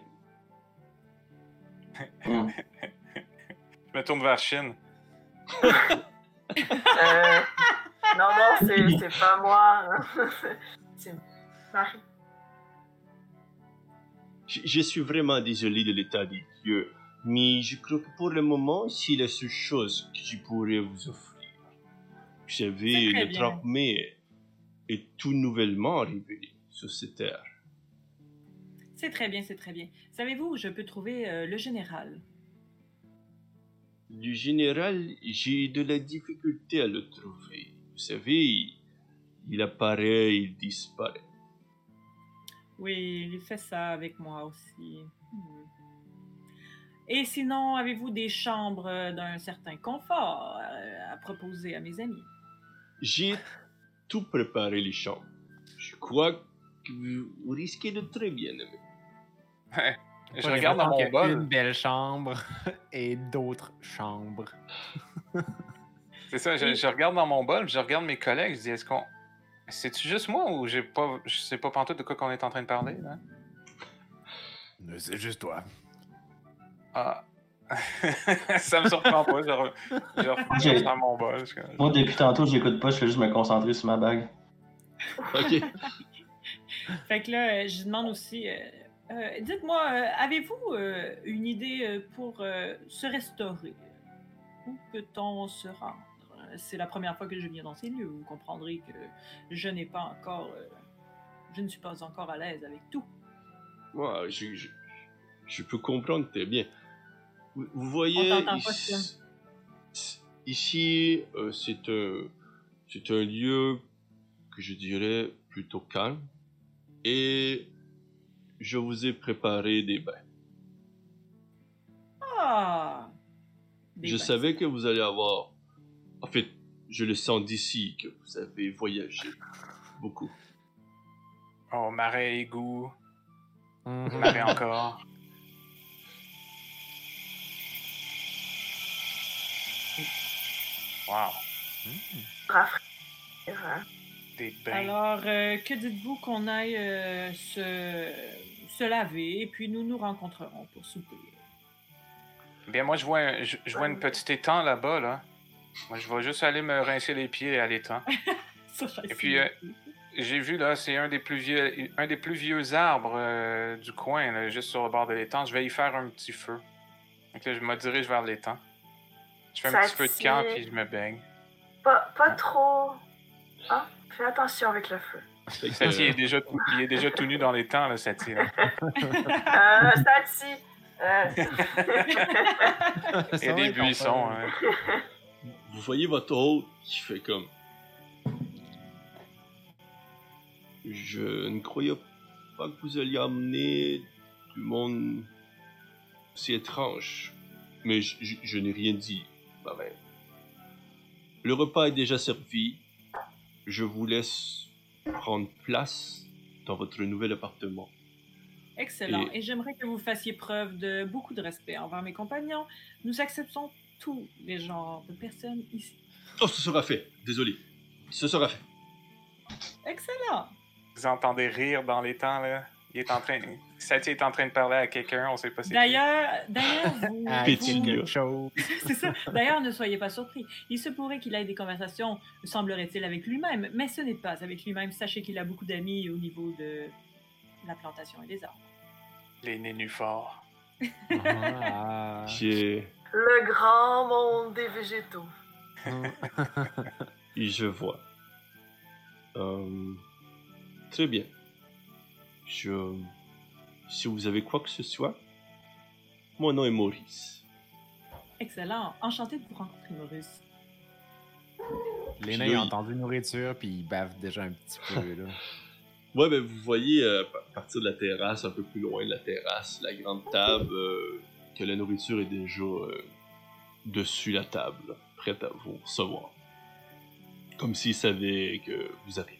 Je me tourne vers Shin. Euh, non, non, c'est pas moi. hein. C'est- Marie. Je, je suis vraiment désolé de l'état des lieux, mais je crois que pour le moment, c'est la seule chose que je pourrais vous offrir. Vous savez, le bien. 30 mai est tout nouvellement arrivé sur cette terre. C'est très bien, c'est très bien. Savez-vous où je peux trouver euh, le général? Du général, j'ai de la difficulté à le trouver. Vous savez, il, apparaît, il disparaît. Oui, il fait ça avec moi aussi. Et sinon, avez-vous des chambres d'un certain confort euh, à proposer à mes amis? J'ai tout préparé les chambres. Je crois que vous, vous risquez de très bien aimer. Je regarde dans mon qu'il y a bol. Une belle chambre et d'autres chambres. C'est ça, je, regarde dans mon bol, je regarde mes collègues, je dis est-ce qu'on. C'est-tu juste moi ou j'ai pas. Je sais pas pantoute de quoi qu'on est en train de parler, là? C'est juste toi. Ah. ça me surprend pas, je, re... je reprends mon bol. je Moi, depuis tantôt, j'écoute pas, je fais juste me concentrer sur ma bague. Ok. Fait que là, euh, je demande aussi, euh, dites-moi, euh, avez-vous euh, une idée pour euh, se restaurer? Où peut-on se rendre? C'est la première fois que je viens dans ces lieux. Vous comprendrez que je n'ai pas encore, je ne suis pas encore à l'aise avec tout. Moi, je, je, je peux comprendre très bien. Vous, voyez, ici, ici, c'est un, c'est un lieu que je dirais plutôt calme. Et je vous ai préparé des bains. Ah! Des je bains. savais que vous allez avoir. En fait, je le sens d'ici que vous avez voyagé beaucoup. Oh, marais, égout, Mhm. marais encore. Wow, hein. des bains. Alors, euh, que dites-vous qu'on aille euh, se, se laver et puis nous nous rencontrerons pour souper? Bien, moi, je vois, un, je, je vois une petite étang là-bas, là. Moi, je vais juste aller me rincer les pieds à l'étang. Et puis, euh, J'ai vu, là, c'est un des plus vieux, un des plus vieux arbres euh, du coin, là, juste sur le bord de l'étang. Je vais y faire un petit feu. Donc là, je me dirige vers l'étang. Je fais un Ça petit feu de camp, puis je me baigne. Pas, pas trop. Ah, fais attention avec le feu. Fait que, Sati euh, est déjà tout, il est déjà tout nu dans l'étang, là, Sati. là. Euh, Sati. Euh, Il y a des buissons. hein. vous voyez votre hôte qui fait comme. Je ne croyais pas que vous alliez amener du monde si étrange. Mais je, je- je n'ai rien dit, ma mère. Le repas est déjà servi. Je vous laisse prendre place dans votre nouvel appartement. Excellent. Et- Et, j'aimerais que vous fassiez preuve de beaucoup de respect envers mes compagnons. Nous acceptons tous les genres de personnes ici. Oh, ce sera fait. Désolé. Ce sera fait. Excellent. Vous entendez rire dans l'étang, là? Il est en train... Sati est en train de parler à quelqu'un, on sait pas c'est. D'ailleurs, d'ailleurs, vous, Ah, c'est ça. D'ailleurs, ne soyez pas surpris. Il se pourrait qu'il ait des conversations, semblerait-il, avec lui-même, mais ce n'est pas avec lui-même. Sachez qu'il a beaucoup d'amis au niveau de la plantation et des arbres. Les nénuphars. Ah. J'ai. le grand monde des végétaux. Je vois. Euh, très bien. Je. Si vous avez quoi que ce soit, mon nom est Maurice. Excellent. Enchanté de vous rencontrer, Maurice. Ont il- entendu nourriture, puis ils bavent déjà un petit peu, là. Ouais, ben vous voyez euh, à partir de la terrasse, un peu plus loin de la terrasse, la grande table, euh, que la nourriture est déjà euh, dessus la table, prête à vous recevoir. Comme s'ils savaient que vous arriviez.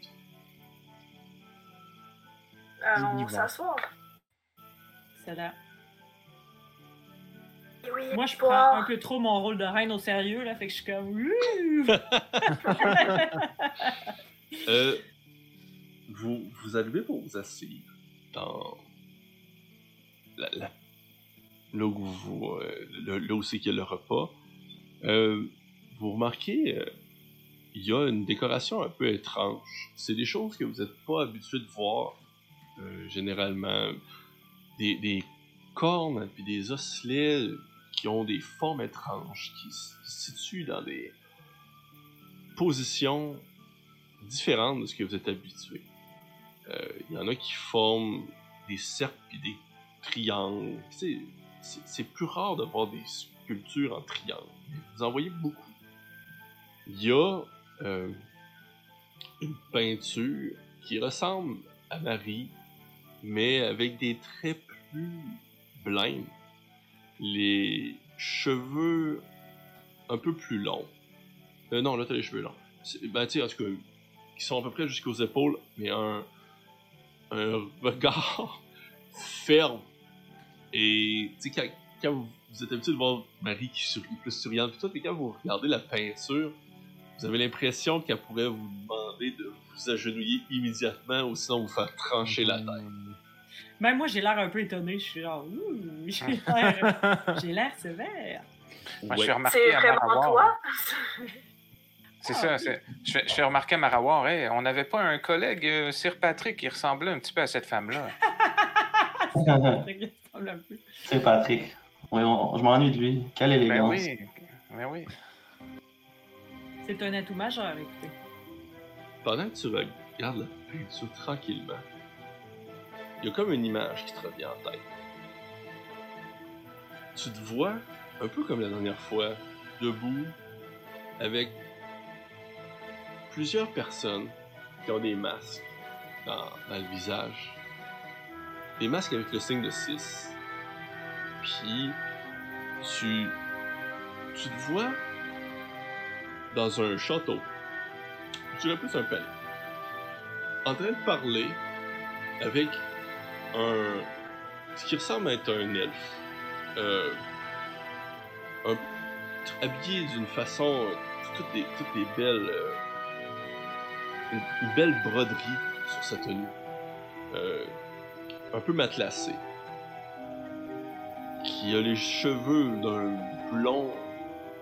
Allons y va. s'asseoir. Excellent. Et oui, Moi, je prends un peu trop mon rôle de reine au sérieux, là, fait que je suis comme... Ouh! Euh, vous, vous arrivez pour vous asseoir dans la, la- là où vous, euh, le- là où c'est qu'il y a le repas. Euh, vous remarquez euh, il y a une décoration un peu étrange. C'est des choses que vous n'êtes pas habitué de voir euh, généralement. Des, cornes puis des osselets qui ont des formes étranges, qui se situent dans des positions différentes de ce que vous êtes habitué. Euh, Il y en a qui forment des cercles et des triangles. C'est plus rare de voir des sculptures en triangle. Vous en voyez beaucoup. Il y a euh, une peinture qui ressemble à Marie, mais avec des traits plus blancs. Les cheveux un peu plus longs. Euh, non, là, t'as les cheveux longs. Ben, tu sais, en tout cas, qui sont à peu près jusqu'aux épaules, mais un, un regard ferme. Et, tu sais, quand, vous, êtes habitué de voir Marie qui sourit plus souriante, tout, mais quand vous regardez la peinture, vous avez l'impression qu'elle pourrait vous demander de vous agenouiller immédiatement ou sinon vous faire trancher la tête. Même moi, j'ai l'air un peu étonné. Je suis genre, ouh, j'ai l'air, j'ai l'air sévère. Moi, je Ouais. fais remarquer C'est à vraiment Marawar. toi? C'est Ah, ça. c'est- Je fais, je fais remarquer à Marawar, hey, on n'avait pas un collègue, euh, Sir Patrick, qui ressemblait un petit peu à cette femme-là. Ça ressemble un peu. C'est Patrick. Oui, on- je m'ennuie de lui. Quelle Ben élégance. oui. Ben oui. C'est un atout majeur, écoutez. Pendant que tu regardes la peinture tranquillement, il y a comme une image qui te revient en tête. Tu te vois, un peu comme la dernière fois, debout, avec plusieurs personnes qui ont des masques dans, dans le visage. Des masques avec le signe de 6. Puis, tu, tu te vois dans un château je dirais plus un palais. En train de parler avec un. ce qui ressemble à être un elfe. Euh, habillé d'une façon. toutes des, toutes belles. euh, une, une belle broderie sur sa tenue. Euh, un peu matelassée. Qui a les cheveux d'un blond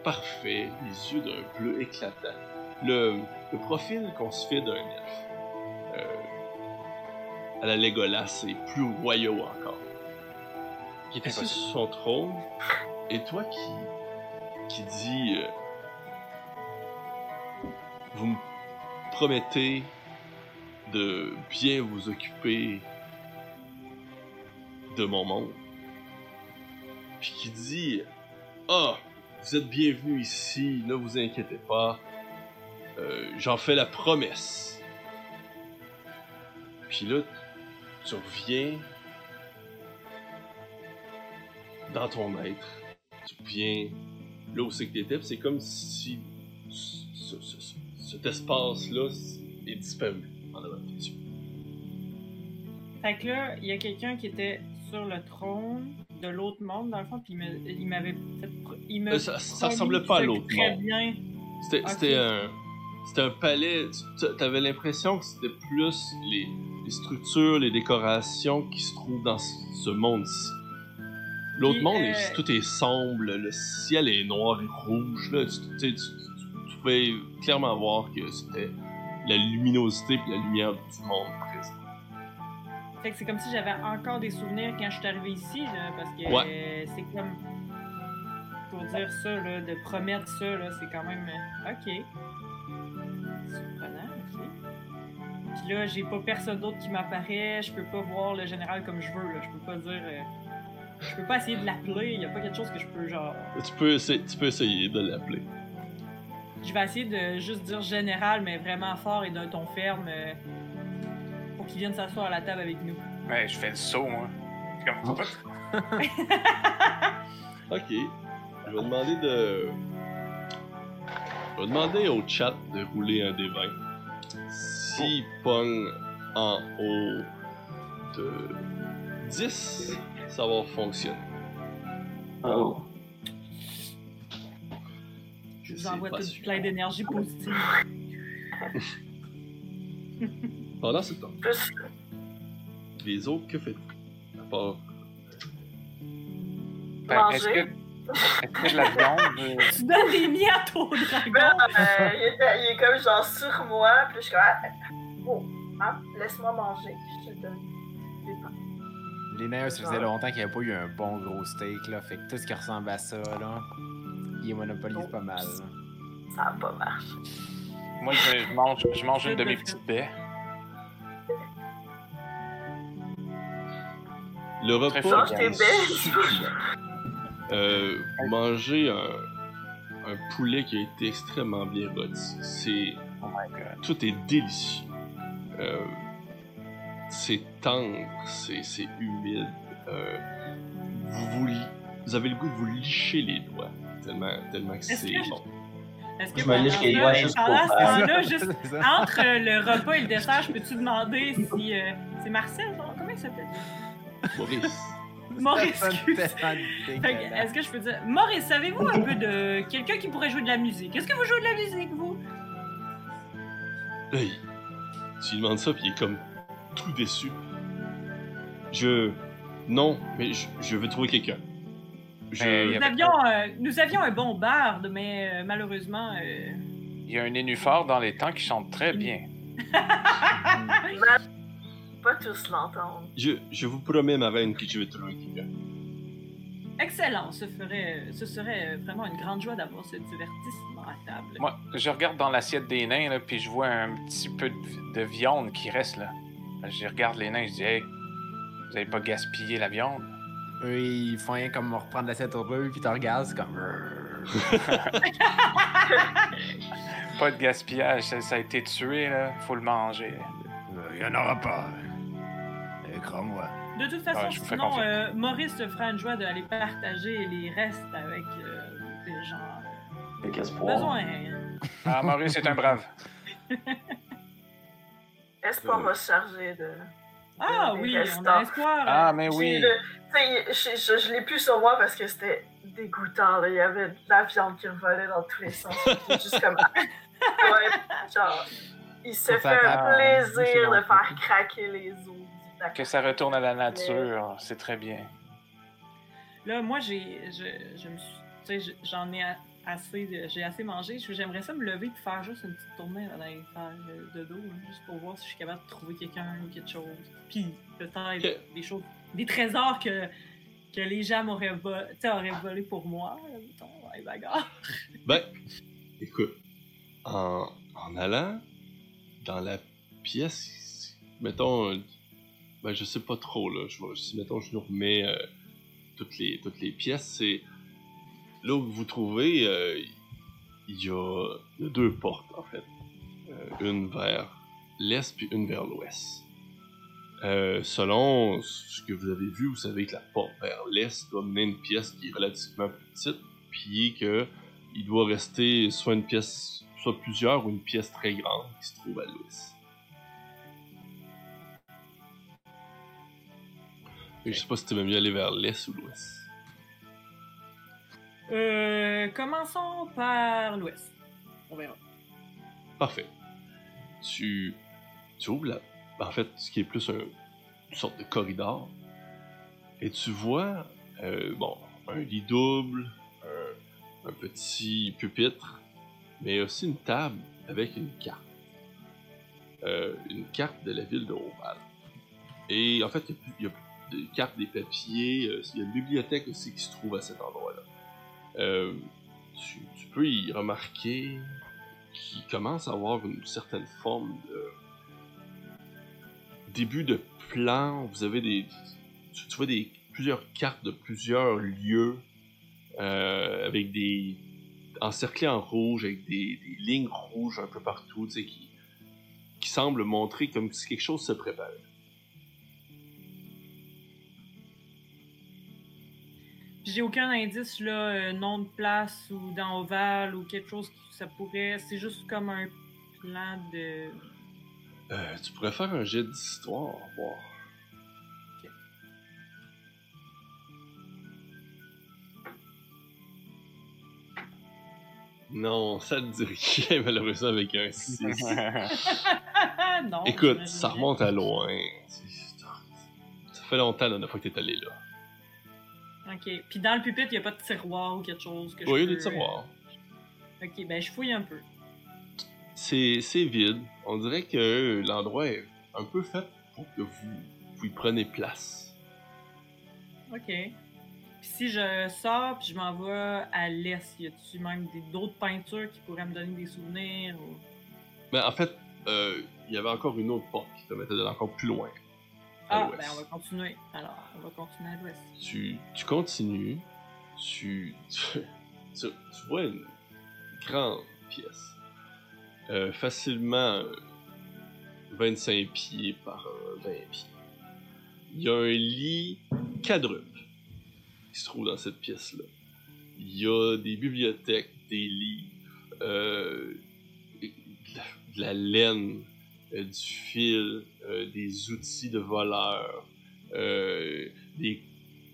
parfait, les yeux d'un bleu éclatant le, le profil qu'on se fait d'un elfe euh, à la Legolas est plus royaux encore. Qui est assis sur son trône, et toi qui, qui dis euh, Vous me promettez de bien vous occuper de mon monde. Puis qui dit Ah, vous êtes bienvenus ici, ne vous inquiétez pas. Euh, j'en fais la promesse. Puis là, tu reviens dans ton être. Tu reviens là où c'est que t'étais, c'est comme si ce- ce- ce- cet espace-là est disparu en avant de tes yeux. Fait que là, il y a quelqu'un qui était sur le trône de l'autre monde, dans le fond, puis il m'avait Euh, ça- ça ressemblait pas à l'autre monde. C'était c'était un. C'était un palais. tu- T'avais l'impression que c'était plus les, les structures, les décorations qui se trouvent dans ce monde-ci. L'autre monde, euh, tout est sombre, le ciel est noir et rouge. Là, tu, pouvais clairement voir que c'était la luminosité et la lumière du monde présent. Fait que c'est comme si j'avais encore des souvenirs quand je suis arrivé ici, là, parce que euh, c'est comme. Pour dire ça, là, de promettre ça, c'est quand même. euh, ok. Là, j'ai pas personne d'autre qui m'apparaît, je peux pas voir le général comme je veux, là. Je peux pas dire. euh, je peux pas essayer de l'appeler, y a pas quelque chose que je peux, genre. Tu peux, essayer, tu peux essayer de l'appeler. Je vais essayer de juste dire général, mais vraiment fort et d'un ton ferme. euh, pour qu'il vienne s'asseoir à la table avec nous. Ouais, je fais le saut, moi. C'est comme- Ok. Je vais demander de. Je vais demander au chat de rouler un des 20. S'il pogne en haut de 10, ça va fonctionner. Oh. Je vous envoie tout sûr. plein d'énergie positive. Pendant ce temps, Plus- les autres, que faites-vous? À part. Ben, est-ce Manger. que, Est-ce que de la viande? euh, Tu donnes des miettes au Ben, dragon. euh, il, est, il est comme genre sur moi, puis je suis comme, bon, hein, laisse-moi manger, je te donne. Les nains, ça faisait longtemps qu'il n'y avait pas eu un bon gros steak, là. Fait que tout ce qui ressemble à ça, là, il monopolise pas mal. là. Ça a pas marché. Moi, je, je mange, je mange une de mes petites baies. Le repas. Mange tes baies. Euh, un, un poulet qui a été extrêmement bien rôti. C'est Oh my god. tout est délicieux. Euh, c'est tendre, c'est c'est humide. Euh, vous, vous, li- vous avez le goût de vous licher les doigts tellement, tellement que c'est bon. Est-ce que Je me liche les doigts juste pendant pour ce temps-là, juste entre le repas et le dessert, je peux-tu demander si. euh, c'est Marcel, genre? Comment il s'appelle? Maurice, Maurice. Est-ce que je peux dire. Maurice, savez-vous un peu de quelqu'un qui pourrait jouer de la musique? Est-ce que vous jouez de la musique, vous? il- tu lui demandes ça, puis il est comme tout déçu. Je. Non, mais je, je veux trouver quelqu'un. Je. Y Nous avions, euh, nous avions un bon barde, mais euh, malheureusement. euh, Il y a un nénuphar dans les temps qui chante très bien. Pas tous l'entendre. Je, je vous promets, ma reine, que je vais trouver quelqu'un. Excellent, ce, ferait, ce serait vraiment une grande joie d'avoir ce divertissement à table. Moi, je regarde dans l'assiette des nains, là, puis je vois un petit peu de, de viande qui reste là. Je regarde les nains, je dis, hey, vous avez pas gaspillé la viande? Eux, ils font rien comme reprendre l'assiette au eux, puis tu regardes, c'est comme. Pas de gaspillage, ça, ça a été tué, là. Faut le manger. Il y en aura pas. Euh, Crois-moi. De toute façon, Ouais, sinon, confiance. euh, Maurice te fera une joie d'aller partager les restes avec euh, des gens euh, Avec espoir. besoin. Ah, Maurice est un brave. Espoir va se charger de. Ah oui, on restants. a espoir. Ah, euh, mais oui. le- tu sais, je, je, je l'ai plus sur moi parce que c'était dégoûtant. Là. Il y avait de la viande qui revolait dans tous les sens. Juste comme. ouais, genre, il s'est Ça fait un plaisir de faire craquer les os. Que ça retourne à la nature, c'est très bien. Là, moi, j'ai, je, je me suis, tu sais, je- j'en ai assez, de- j'ai assez mangé. Je- J'aimerais ça me lever et faire juste une petite tournée faire de dos, hein, juste pour voir si je suis capable de trouver quelqu'un ou quelque chose. Puis peut-être des choses, des trésors que, que les gens m'auraient vo- tu sais, auraient volé pour moi, mettons, les bagarres. Ben, écoute, en, en allant dans la pièce, mettons, ben je sais pas trop là, si mettons je nous remets euh, toutes les toutes les pièces, c'est là où vous trouvez, euh, il y, a, deux portes en fait, Euh, une vers l'est puis une vers l'ouest. Selon ce que vous avez vu, vous savez que la porte vers l'est doit mener une pièce qui est relativement petite, puis que il doit rester soit une pièce, soit plusieurs ou une pièce très grande qui se trouve à l'ouest. Je sais pas si tu mieux aller vers l'est ou l'ouest. Euh, commençons par l'ouest. On verra. Parfait. Tu, tu ouvres la... En fait, ce qui est plus un- une sorte de corridor. Et tu vois, euh, bon, un lit double, un, un petit pupitre, mais aussi une table avec une carte. Euh, une carte de la ville de Oval. Et en fait, il y a y, a des cartes, des papiers, euh, il y a une bibliothèque aussi qui se trouve à cet endroit-là. Euh, tu, peux y remarquer qui commence à avoir une certaine forme de début de plan. Vous avez des, tu, vois des plusieurs cartes de plusieurs lieux euh, avec des encerclés en rouge avec des, lignes rouges un peu partout, tu sais, qui qui semblent montrer comme si quelque chose se prépare. J'ai aucun indice, là, euh, nom de place ou dans Oval ou quelque chose que ça pourrait. C'est juste comme un plan de. Euh, tu pourrais faire un jet d'histoire, voir. Non, ça te dit rien, malheureusement, avec un 6. non. Écoute, ça remonte à loin. Ça fait longtemps la dernière fois que t'es allé là. Ok. Puis dans le pupitre, il n'y a pas de tiroir ou quelque chose que je Oui, il y a des tiroirs. euh, Ok, ben je fouille un peu. C'est c'est vide. On dirait que l'endroit est un peu fait pour que vous, vous y prenez place. Ok. Puis si je sors puis je m'en vais à l'est, y a-tu même d'autres peintures qui pourraient me donner des souvenirs ou... Mais en fait, euh, il y avait encore une autre porte qui permettait d'aller encore plus loin. Ah, ben on va continuer. Alors, on va continuer à l'ouest. tu, tu continues, tu, tu, vois une grande pièce, euh, facilement euh, 25 pieds par euh, 20 pieds. Il y a un lit quadruple qui se trouve dans cette pièce-là. Il y a des bibliothèques, des livres, euh, de, la, laine, euh, du fil, euh, des outils de voleurs, euh, des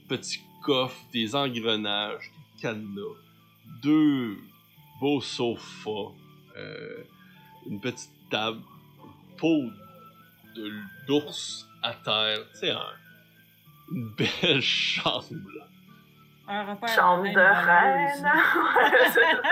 petits coffres, des engrenages, des cadenas, deux beaux sofas, euh, une petite table, une peau de d'ours à terre, tu sais, un- une belle chambre. là. Un Chambre de reine. Ouais, c'est-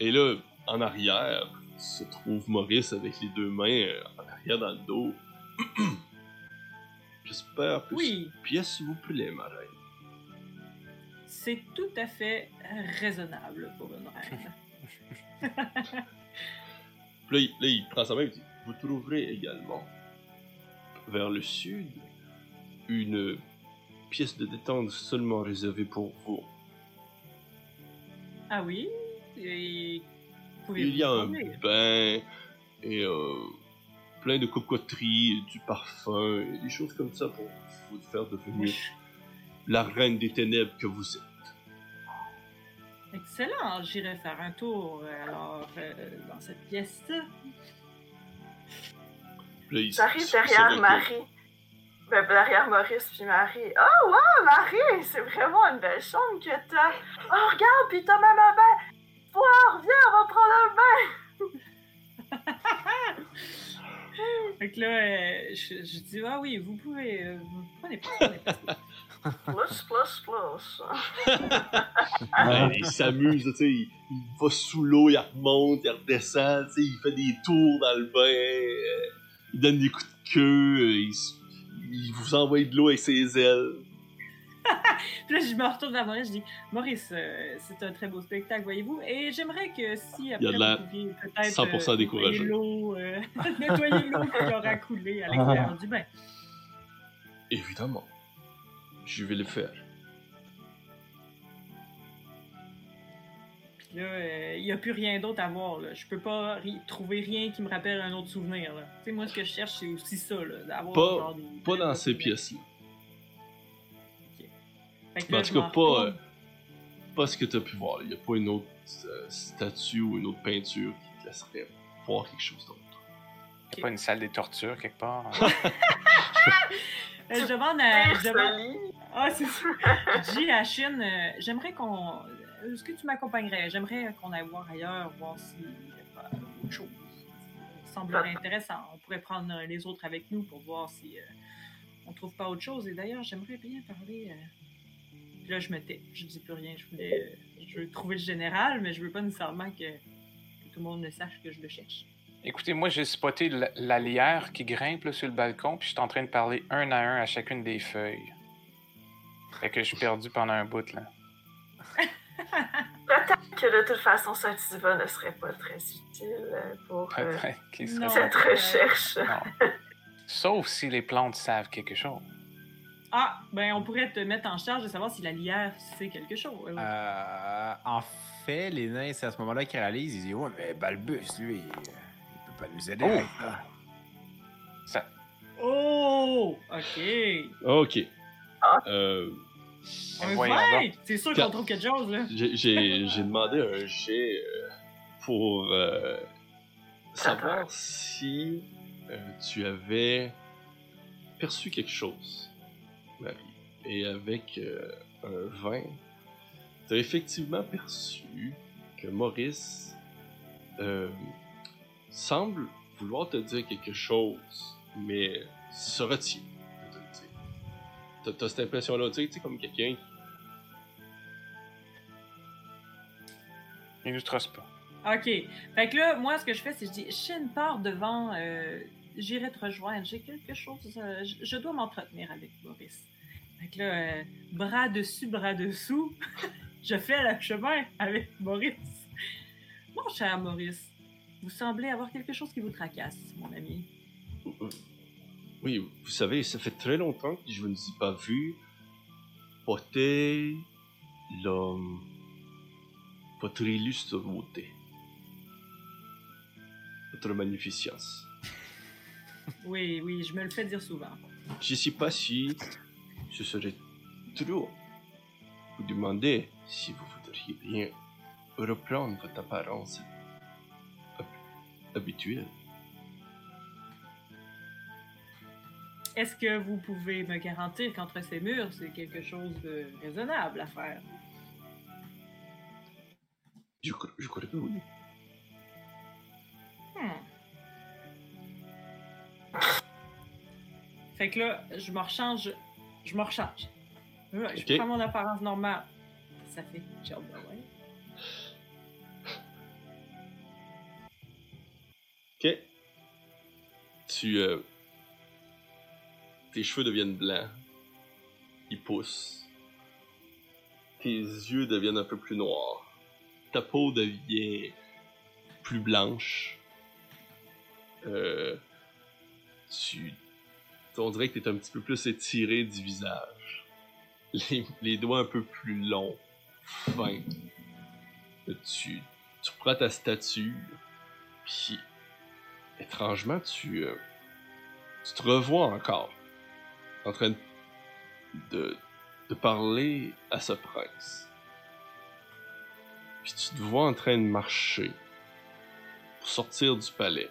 Et là, en arrière, se trouve Maurice avec les deux mains euh, en arrière dans le dos. J'espère que Oui. cette pièce s'il vous plaît, ma reine. C'est tout à fait raisonnable pour une reine. Là, il, là, il prend sa main et dit Vous trouverez également, vers le sud, une pièce de détente seulement réservée pour vous. ah oui? Et... Il y a un bain et euh, plein de cocoteries, du parfum et des choses comme ça pour vous faire devenir la reine des ténèbres que vous êtes. Excellent, j'irai faire un tour euh, alors euh, dans cette pièce-là. J'arrive derrière Marie. Ben, derrière Maurice puis Marie. Oh, wow, Marie, c'est vraiment une belle chambre que t'as. Oh, regarde, puis t'as même un bain. Viens, on va prendre un bain. Fait que là, euh, je, je dis, ah oui, vous pouvez, euh, vous prenez pas, prenez pas. Plus, plus, plus. Ouais, il s'amuse, tu sais, il, il va sous l'eau, il remonte, il redescend, tu sais, il fait des tours dans le bain, euh, il donne des coups de queue, euh, il vous envoie de l'eau avec ses ailes. Puis là, je me retourne vers Maurice, je dis, Maurice, euh, c'est un très beau spectacle, voyez-vous, et j'aimerais que si après Il a de l'air vous pouviez peut-être 100% euh, nettoyer l'eau, euh, nettoyer l'eau qui aura coulé à l'extérieur du bain. Évidemment, je vais le faire. Puis là, euh, il n'y a plus rien d'autre à voir. Là. Je peux pas ri- trouver rien qui me rappelle un autre souvenir. là. Tu sais, moi, ce que je cherche, c'est aussi ça, là, d'avoir Pas- genre des- Pas dans ces pièces-là. Fait que En là, tout cas, pas, euh, pas ce que tu as pu voir. Il n'y a pas une autre euh, statue ou une autre peinture qui te laisserait voir quelque chose d'autre. Il n'y a pas une salle des tortures quelque part. Euh, je demande à. Je demande... Ah, c'est ça. Dis à Chine, euh, j'aimerais qu'on. Est-ce que tu m'accompagnerais? J'aimerais qu'on aille voir ailleurs, voir a pas autre chose. Ça semblerait intéressant. On pourrait prendre les autres avec nous pour voir si euh, on trouve pas autre chose. Et d'ailleurs, j'aimerais bien parler. euh, Puis là, je me tais. Je dis plus rien. Je voulais. Je veux trouver le général, mais je veux pas nécessairement que, que tout le monde ne sache que je le cherche. Écoutez, moi, j'ai spoté la, la lierre qui grimpe là, sur le balcon, puis je suis en train de parler un à un à chacune des feuilles. Fait que je suis perdu pendant un bout, là. Peut-être que de toute façon, Sativa ne serait pas très utile pour euh, cette recherche. Non. Sauf si les plantes savent quelque chose. Ah, ben on pourrait te mettre en charge de savoir si la lierre sait quelque chose. Euh, en fait, les nains, c'est à ce moment-là qu'ils réalisent. Ils disent Ouais, mais Balbus, lui, il, il peut pas nous aider. Oh. avec ça. Ça, Oh! OK. Ok. Ah. Euh, donc. C'est sûr Quand- qu'on trouve quelque chose, là. J'ai demandé un jet euh, pour euh, savoir si euh, tu avais perçu quelque chose. Et avec euh, un 20, tu as effectivement perçu que Maurice euh, semble vouloir te dire quelque chose, mais se retient de te le dire. t'as t'as cette impression-là, tu sais, comme quelqu'un. Il nous trosse pas. OK. Fait que là, moi, ce que je fais, c'est que je dis, Shin part devant, euh, j'irai te rejoindre. J'ai quelque chose, euh, je, dois m'entretenir avec Maurice. Fait que là, euh, bras dessus, bras dessous, je fais le chemin avec Maurice. Mon cher Maurice, vous semblez avoir quelque chose qui vous tracasse, mon ami. Oui, vous savez, ça fait très longtemps que je ne vous ai pas vu porter l'homme. Votre illustre beauté. Votre magnificence. Oui, oui, je me le fais dire souvent. Je ne sais pas si ce serait trop vous demander si vous voudriez bien reprendre votre apparence hab- habituelle. Est-ce que vous pouvez me garantir qu'entre ces murs, c'est quelque chose de raisonnable à faire? Je, je crois que oui. Hmm. Fait que là, je me rechange. Je me rechange. Je prends mon apparence normale. Ça fait job, ouais. Ok. Tu. euh, tes cheveux deviennent blancs. Ils poussent. Tes yeux deviennent un peu plus noirs. Ta peau devient plus blanche. Euh, tu. On dirait que t'es un petit peu plus étiré du visage. Les, doigts un peu plus longs, fins. Tu, tu prends ta stature, puis étrangement, tu, euh, tu te revois encore en train de, de parler à ce prince. Puis tu te vois en train de marcher pour sortir du palais.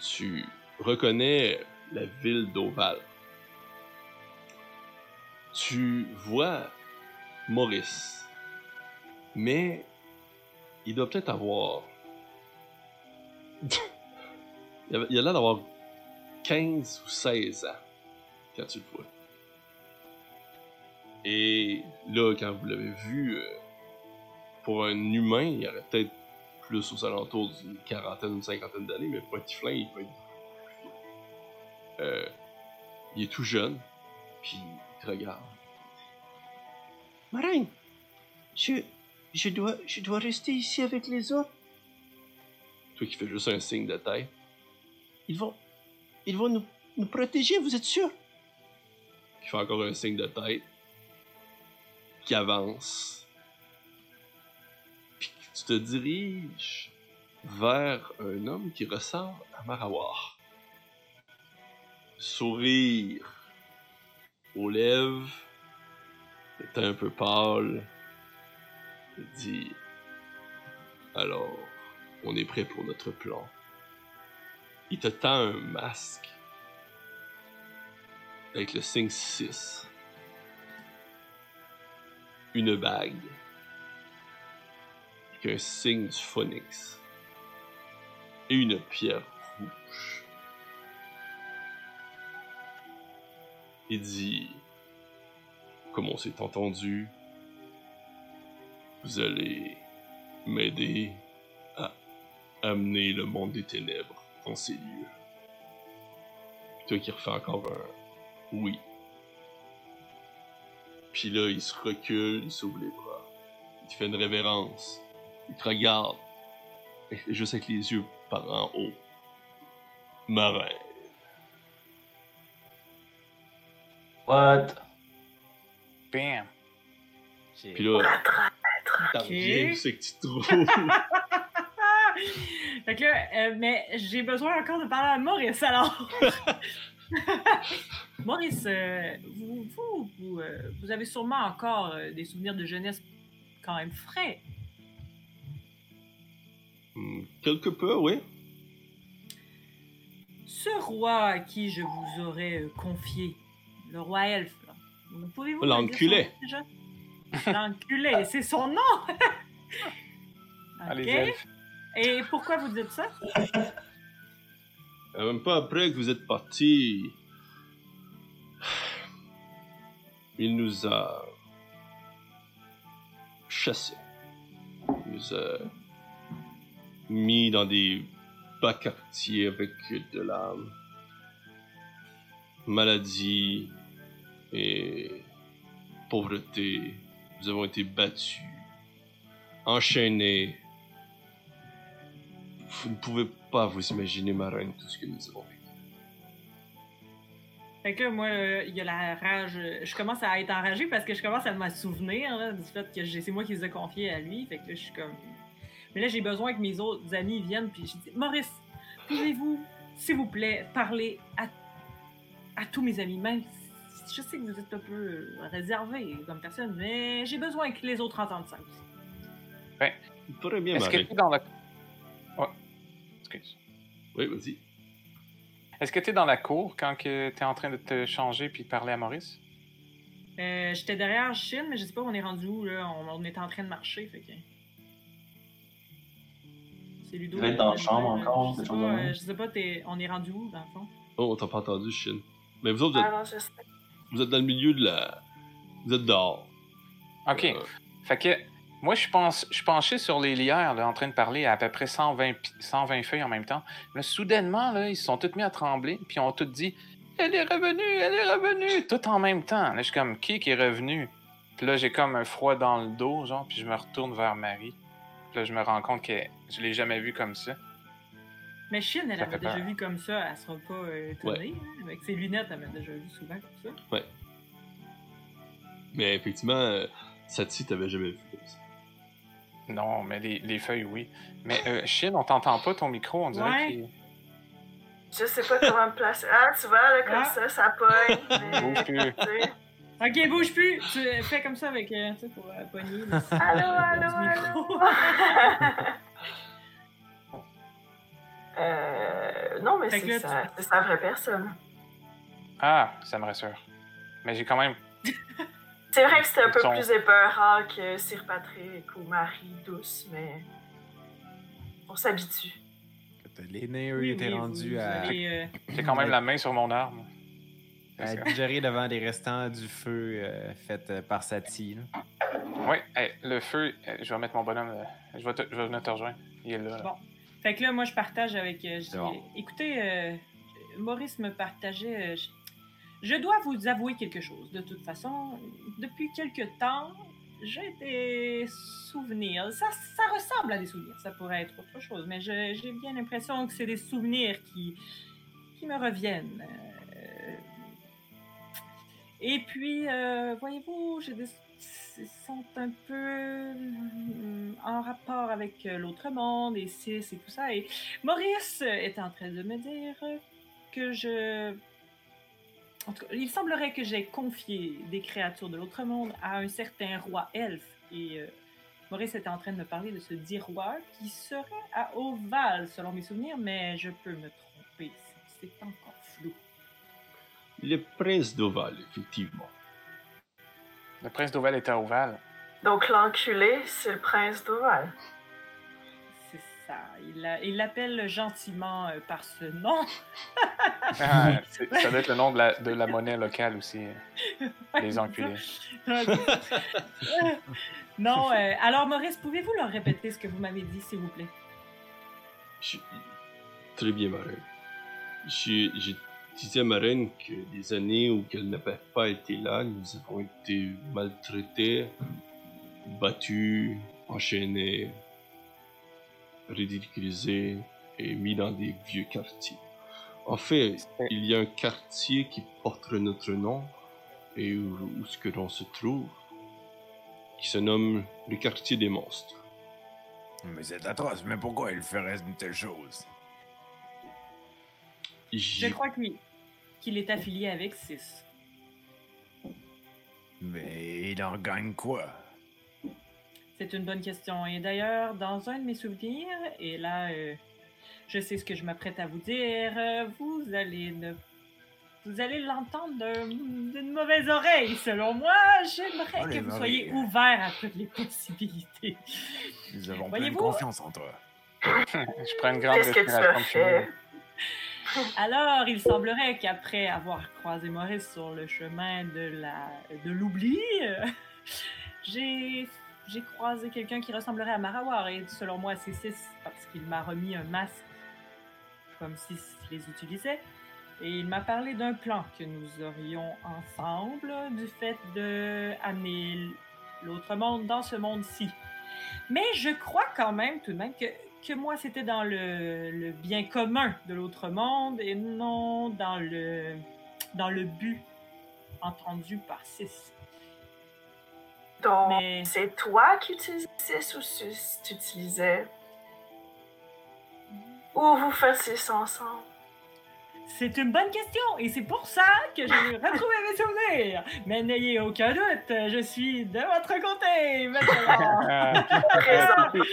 Tu reconnais la ville d'Oval. Tu vois Maurice. Mais il doit peut-être avoir il a- l'air d'avoir 15 ou 16 ans quand tu le vois. Et là, quand vous l'avez vu, euh, pour un humain, il aurait peut-être plus aux alentours d'une quarantaine, une cinquantaine d'années, mais pour un tiflin, il peut être. Euh, il est tout jeune, puis il te regarde. Marin, je, je, dois, je dois rester ici avec les autres. Toi qui fais juste un signe de tête. Ils vont, ils vont nous, nous protéger, vous êtes sûr? qui fait encore un signe de tête, qui avance, tu te diriges vers un homme qui ressemble à Marawar. Sourire aux lèvres, le teint un peu pâle, dit Alors, on est prêt pour notre plan. Il te tend un masque avec le signe 6. Une bague. Avec un signe du phoenix. Et une pierre rouge. Il dit, comme on s'est entendu, vous allez m'aider à amener le monde des ténèbres dans ces lieux. Puis toi qui refais encore un oui. Puis là, il se recule, il s'ouvre les bras. Il fait une révérence. Il te regarde. Juste avec les yeux par en haut. Marin. What? Bam! Puis là, t'en où c'est que tu te trouves. fait que là, euh, mais j'ai besoin encore de parler à Maurice alors. Maurice, euh, vous, vous, vous, euh, vous avez sûrement encore euh, des souvenirs de jeunesse quand même frais. Hmm, Quelque peu, oui. Ce roi à qui je vous aurais euh, confié, le roi elfe, là, vous pouvez-vous L'enculé. L'enculé, c'est son nom! Et pourquoi vous dites ça? Euh, Même pas après que vous êtes parti. il nous a chassés. Il nous a mis dans des bas quartiers avec de la maladie et pauvreté. Nous avons été battus, enchaînés. Vous ne pouvez pas vous imaginer, ma reine, tout ce que nous avons vécu. Fait que moi, il y a la rage. Je commence à être enragé parce que je commence à me souvenir du fait que c'est moi qui les ai confiés à lui. Fait que là, je suis comme. Mais là, j'ai besoin que mes autres amis viennent. Puis je dis Maurice, pouvez-vous, s'il vous plaît, parler à, à tous mes amis, même si je sais que vous êtes un peu réservé comme personne, mais j'ai besoin que les autres entendent ça aussi. Très bien, Est-ce que tu es dans la. Ouais. Excuse. Oui, vas-y. Est-ce que tu es dans la cour quand tu es en train de te changer puis de parler à Maurice? Euh, J'étais derrière Chine, mais je sais pas où on est rendu où. Là? On, on était en train de marcher. Fait que... C'est Ludo. Il va être dans la chambre euh, encore, quelque chose euh, je sais pas on est rendu où, dans le fond? Oh, on t'a pas entendu, Shin. Mais vous autres, vous êtes, Ah non, je sais. vous êtes dans le milieu de la. Vous êtes dehors. OK. Euh, Fait que moi, je pense, je suis penché sur les lierres, là, en train de parler à à peu près 120, pi- 120 feuilles en même temps. Là, soudainement, là, ils se sont tous mis à trembler, puis ils ont tous dit Elle est revenue, elle est revenue, tout en même temps. Là, je suis comme Qui qui est revenu Puis là, j'ai comme un froid dans le dos, genre, puis je me retourne vers Marie. Puis là, je me rends compte que je l'ai jamais vue comme ça. Mais Chine, elle Ça avait fait déjà vu comme ça. Elle sera pas euh, étonnée. hein. Avec ses lunettes, elle m'a déjà vu souvent comme ça. Mais effectivement, euh, Sati, t'avais jamais vu comme ça. Non, mais les, les feuilles, oui. Mais euh, Chine, on t'entend pas ton micro, on dirait Ouais. qu'il. Je sais pas comment me placer. Ah, tu vois, là, comme Ah. ça, ça pogne. mais, Ok, bouge plus! Tu fais comme ça avec. Euh, tu sais, pour euh, pogner. Allô, allô, micro. euh, non, mais Fait que c'est là, c'est sa vraie personne. Ah, ça me rassure. Mais j'ai quand même. C'est vrai que c'était un peu Son- plus épeurant que Sir Patrick ou Marie douce, mais on s'habitue. Les nains, eux, Oui, étaient oui, rendus vous à, allez, euh, J'ai quand même la main sur mon arme. À digérer devant les restants du feu euh, fait euh, par Sati. là. Oui, hey, le feu, euh, je vais mettre mon bonhomme. euh, je, vais te- je vais venir te rejoindre. Il est là. Bon. Fait que là, moi, je partage avec. euh, je bon. écoutez, euh, Maurice me partageait. euh, je, je dois vous avouer quelque chose. De toute façon, depuis quelque temps, j'ai des souvenirs. Ça, ça ressemble à des souvenirs. Ça pourrait être autre chose, mais j'ai bien l'impression que c'est des souvenirs qui, qui me reviennent. Et puis, euh, voyez-vous, ils sont un peu euh, en rapport avec euh, l'autre monde et Cis et tout ça. Et Maurice est en train de me dire que je... En tout cas, il semblerait que j'ai confié des créatures de l'autre monde à un certain roi elfe. Et euh, Maurice était en train de me parler de ce dit roi qui serait à Oval, selon mes souvenirs, mais je peux me tromper. C'est encore flou. Le prince d'Oval, effectivement. Le prince d'Oval était à Oval. Donc l'enculé, c'est le prince d'Oval. C'est ça. Il l'a- Il l'appelle gentiment euh, par ce nom. Ah, c'est- ça doit être le nom de la, de la monnaie locale aussi. euh, Ouais, Les enculés. non, euh, alors Maurice, pouvez-vous leur répéter ce que vous m'avez dit, s'il vous plaît? Je- Très bien, ma reine. J'ai j'ai dit à ma reine que des années où qu'elle n'avait pas été là, nous avons été maltraités, battus, enchaînés, ridiculisés et mis dans des vieux quartiers. En fait, il y a un quartier qui porte notre nom et où, où ce que l'on se trouve, qui se nomme le quartier des monstres. Mais c'est atroce, mais pourquoi il ferait une telle chose? Je crois que oui, qu'il est affilié avec Cis. Mais il en gagne quoi? C'est une bonne question. Et d'ailleurs, dans un de mes souvenirs, et là, euh, je sais ce que je m'apprête à vous dire, euh, vous allez ne- Vous allez l'entendre d'un- d'une mauvaise oreille, selon moi. J'aimerais Oh, que vous oreilles. soyez ouvert à toutes les possibilités. Nous avons plein de Voyez-vous? confiance en toi. Je prends une grande Qu'est-ce que tu respiration Alors, il semblerait qu'après avoir croisé Maurice sur le chemin de l'oubli, j'ai j'ai croisé quelqu'un qui ressemblerait à Marawar et selon moi c'est Sis parce qu'il m'a remis un masque comme si les utilisait et il m'a parlé d'un plan que nous aurions ensemble du fait de amener l'autre monde dans ce monde-ci. Mais je crois quand même tout de même que, que moi c'était dans le, le bien commun de l'autre monde et non dans le dans le but entendu par Sis. Donc, Mais c'est toi qui utilisais ou Sus tu utilisais? Ou vous faisiez ça ensemble? C'est une bonne question et c'est pour ça que j'ai retrouvé mes souvenirs. Mais n'ayez aucun doute, je suis de votre côté maintenant.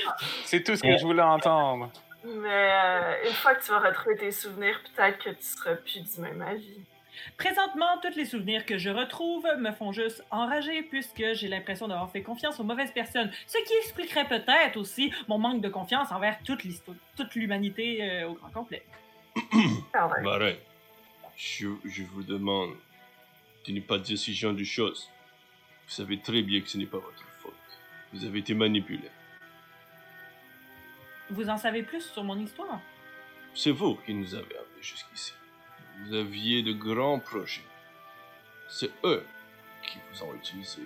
C'est tout ce que je voulais entendre. Mais euh, une fois que tu vas retrouver tes souvenirs, peut-être que tu seras plus du même avis. Présentement, tous les souvenirs que je retrouve me font juste enrager puisque j'ai l'impression d'avoir fait confiance aux mauvaises personnes. Ce qui expliquerait peut-être aussi mon manque de confiance envers toute l'humanité euh, au grand complet. Marin, je, je vous demande de ne pas dire ce genre de choses. Vous savez très bien que ce n'est pas votre faute. Vous avez été manipulé. Vous en savez plus sur mon histoire? C'est vous qui nous avez amenés jusqu'ici. Vous aviez de grands projets. C'est eux qui vous ont utilisé.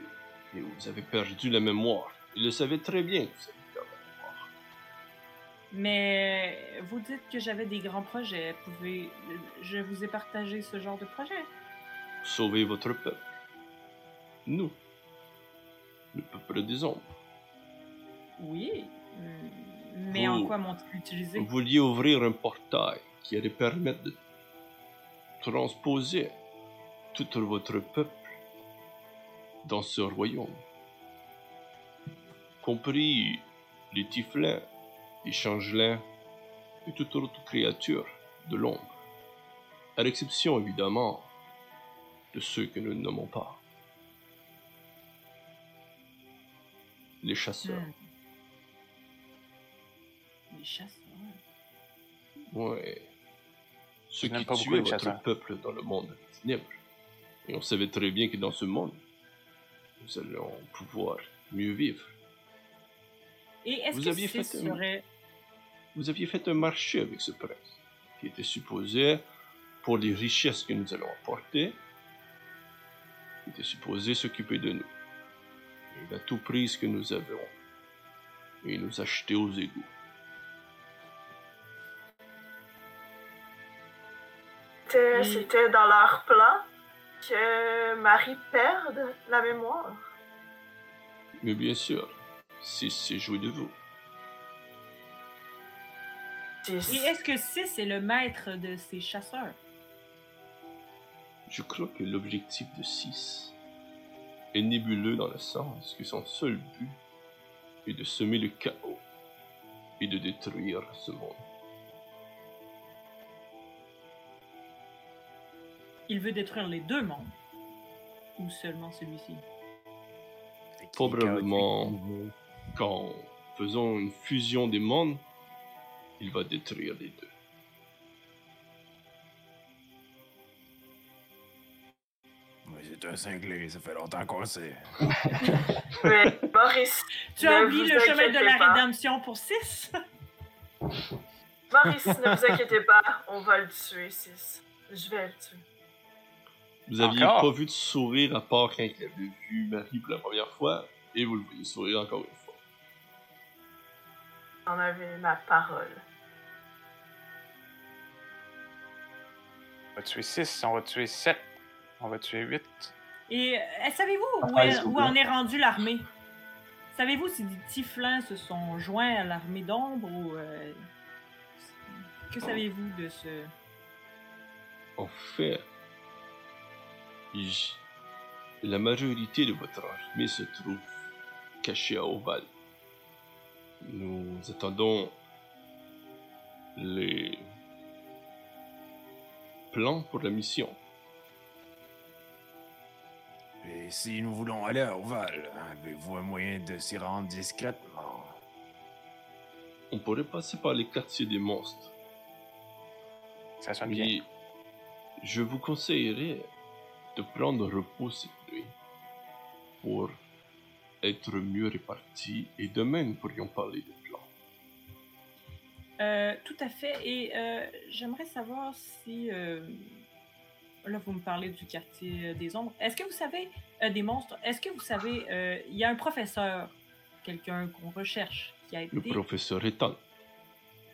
Et vous avez perdu la mémoire. Ils le savaient très bien que vous Mais vous dites que j'avais des grands projets. Pouvez... Je vous ai partagé ce genre de projet. Sauvez votre peuple. Nous. Le peuple des ombres. Oui. hum, Mais en quoi m'ont-ils utilisé? Vous vouliez ouvrir un portail qui allait permettre de transposer tout votre peuple dans ce royaume. Compris les tiflins, les changelins et toute autre créature de l'ombre. À l'exception évidemment de ceux que nous ne nommons pas. Les chasseurs. Hmm. Les chasseurs. Ouais. Ceux qui pas tuaient votre chasseurs. peuple dans le monde des ténèbres. Et on savait très bien que dans ce monde, nous allons pouvoir mieux vivre. Et est-ce Vous que aviez ce fait un- serait... Vous aviez fait un marché avec ce prince, qui était supposé, pour les richesses que nous allons apporter, qui était supposé s'occuper de nous. Il a tout pris ce que nous avions, et il nous a jetés aux égouts. C'était c'était dans leur plan que Marie perde la mémoire. Mais bien sûr, si c'est joué de vous. Et est-ce que Sis est le maître de ces chasseurs? Je crois que l'objectif de 6 est nébuleux dans le sens que son seul but est de semer le chaos et de détruire ce monde. Il veut détruire les deux mondes. Ou seulement celui-ci? Probablement qu'en faisant une fusion des mondes, il va détruire les deux. Oui, c'est un cinglé, ça fait longtemps qu'on sait. Mais Maurice, Tu as oublié le chemin de la pas. rédemption pour Sis? Maurice, ne vous inquiétez pas, on va le tuer, Sis. Je vais le tuer. Vous aviez Encore? pas vu de sourire à part quand il avait vu Marie pour la première fois, et vous le voyez sourire encore une fois. J'en avais ma parole. On va tuer 6, on va tuer 7, on va tuer 8. Et euh, savez-vous où, Ah, où en est rendue l'armée? Savez-vous si des Tiflins se sont joints à l'armée d'ombre ou... euh, Que savez-vous de ce... En fait, la majorité de votre armée se trouve cachée à Oval. Nous attendons les plans pour la mission. Et si nous voulons aller à Oval, avez-vous un moyen de s'y rendre discrètement? On pourrait passer par les quartiers des monstres. Ça sonne bien. Je vous conseillerais de prendre repos cette nuit pour être mieux répartis et demain nous pourrions parler de. Euh, tout à fait. Et euh, j'aimerais savoir si. euh, là, vous me parlez du quartier des ombres. Est-ce que vous savez. des monstres? Est-ce que vous savez. Il y a un professeur, quelqu'un qu'on recherche, qui a été. Le professeur Ethan,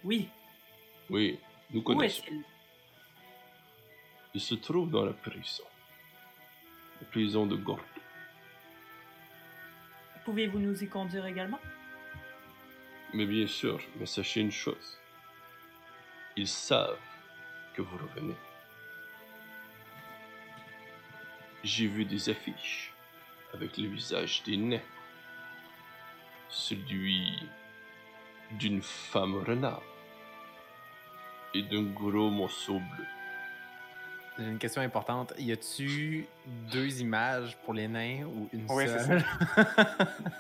Oui. oui, nous Où connaissons. est-il Il se trouve dans la prison. La prison de Gordo. Pouvez-vous nous y conduire également? Mais bien sûr, mais sachez une chose. Ils savent que vous revenez. J'ai vu des affiches avec le visage des nains. Celui d'une femme renard et d'un gros morceau bleu. J'ai une question importante. Y a-tu deux images pour les nains ou une Oui, c'est seule?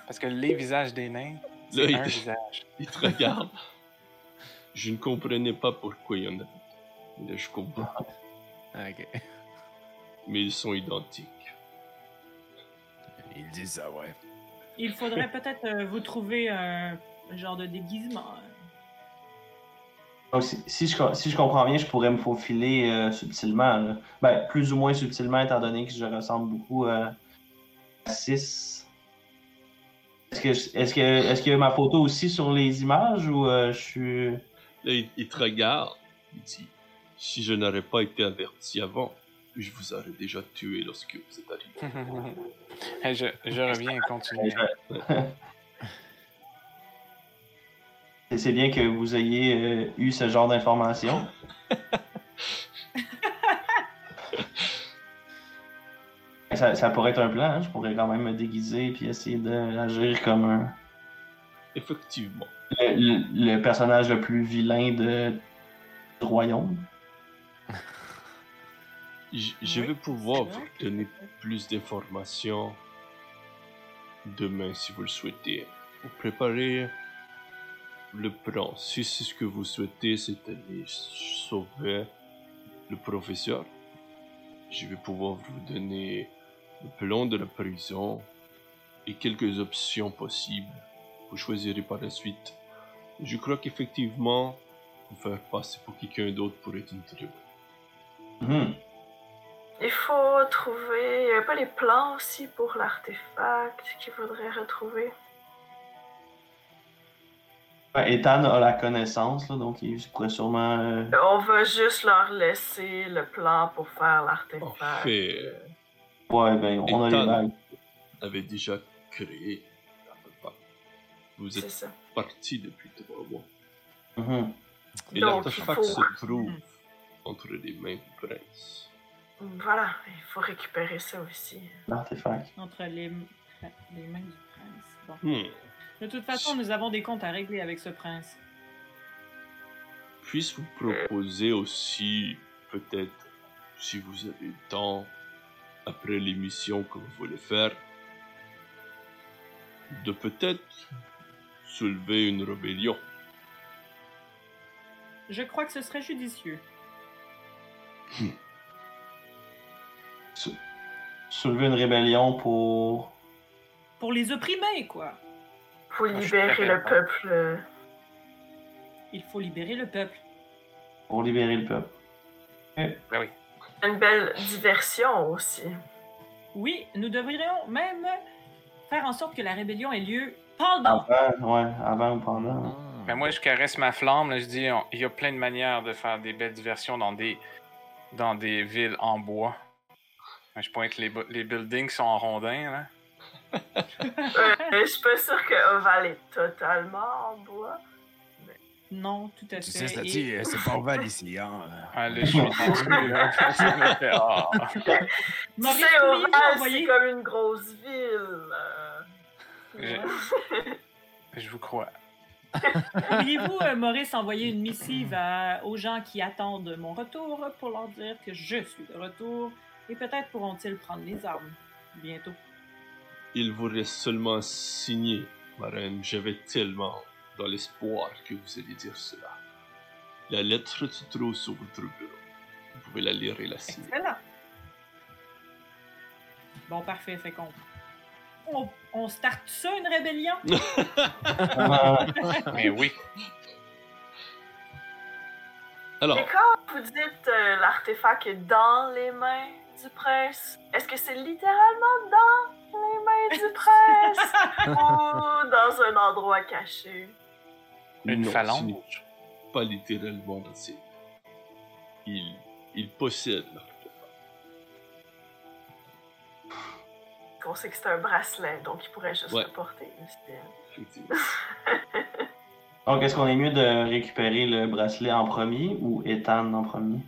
Parce que les visages des nains, Là, il un te- visage. Il te regarde. Je ne comprenais pas pourquoi il y en a. Mais là, je comprends. Ah, ok. Mais ils sont identiques. Il dit ça, ouais. Il faudrait peut-être euh, vous trouver un genre de déguisement. Donc, si, si je, si je comprends bien, je pourrais me faufiler euh, subtilement. là. Ben, plus ou moins subtilement, étant donné que je ressemble beaucoup euh, à 6. Est-ce que, est-ce que, est-ce qu'il y a ma photo aussi sur les images ou euh, je suis. Là, il, il te regarde. Il dit Si je n'aurais pas été averti avant, je vous aurais déjà tué lorsque vous êtes arrivé. Hey, je, je reviens, continue. Et C'est bien que vous ayez euh, eu ce genre d'informations. ça, ça pourrait être un plan, hein. je pourrais quand même me déguiser puis essayer d'agir comme un, Effectivement. le, le- le personnage le plus vilain de, du royaume. Je, je Oui, vais pouvoir vous donner plus d'informations demain si vous le souhaitez. Vous préparez le plan. Si c'est ce que vous souhaitez, c'est aller sauver le professeur, je vais pouvoir vous donner le plan de la prison et quelques options possibles. Vous choisirez par la suite. Je crois qu'effectivement, vous faire passer pour quelqu'un d'autre pourrait être une bonne Mhm. Il faut trouver un peu les plans aussi pour l'artefact qu'il faudrait retrouver? Ouais, Ethan a la connaissance, là, donc il pourrait sûrement. euh, On va juste leur laisser le plan pour faire l'artefact. fait, euh, Ouais, ben, on a les bagues. avait déjà créé l'artefact. Vous êtes ça. parti depuis trois mois. Mhm. Et Donc, l'artefact faut- se trouve entre les mains du prince. Voilà, il faut récupérer ça aussi. L'artefact. Entre les, les mains du prince. Bon. Hmm. De toute façon, nous avons des comptes à régler avec ce prince. Puis-je vous proposer aussi, peut-être, si vous avez le temps, après l'émission que vous voulez faire, de peut-être soulever une rébellion. Je crois que ce serait judicieux. Soulever une rébellion pour? Pour les opprimer, quoi. Pour je suis libérer le peuple. Il faut libérer le peuple. pour libérer le peuple. Ben oui. Une belle diversion aussi. Oui, nous devrions même faire en sorte que la rébellion ait lieu pendant. Avant, ouais, avant ou pendant. Ah. Ben moi, je caresse ma flamme. Là, je dis, il y a plein de manières de faire des belles diversions dans des, dans des villes en bois. Ben, Je pointe les, les buildings qui sont en rondins. Là. Euh, je suis pas sûre que Oval est totalement en bois. Non, tout à Tu fait. sais, Et- là-dessus, euh, c'est pas Oval ici, hein. Ah, là, je suis ah. Tu Maurice, c'est envoyer- comme une grosse ville. euh. Je- Je vous crois. Pourriez-vous, euh, Maurice, envoyer une missive à- aux gens qui attendent mon retour pour leur dire que je suis de retour et peut-être pourront-ils prendre les armes bientôt? Il vous reste seulement à signer, ma reine. J'avais tellement dans l'espoir que vous alliez dire cela. La lettre se trouve sur votre bureau. pouvez la lire et la signer. Excellent. Bon, parfait. Fait qu'on. On, on starte ça, une rébellion? Euh, Mais oui. Alors, Et quand vous dites euh, l'artefact est dans les mains du prince, est-ce que c'est littéralement dans les mains du prince? Ou dans un endroit caché? Une non, phalange? Pas littéralement dans ses. Il, il possède l'artefact. On sait que c'est un bracelet, donc il pourrait juste Ouais. le porter. C'est-. Donc, est-ce qu'on est mieux de récupérer le bracelet en premier ou Ethan en premier?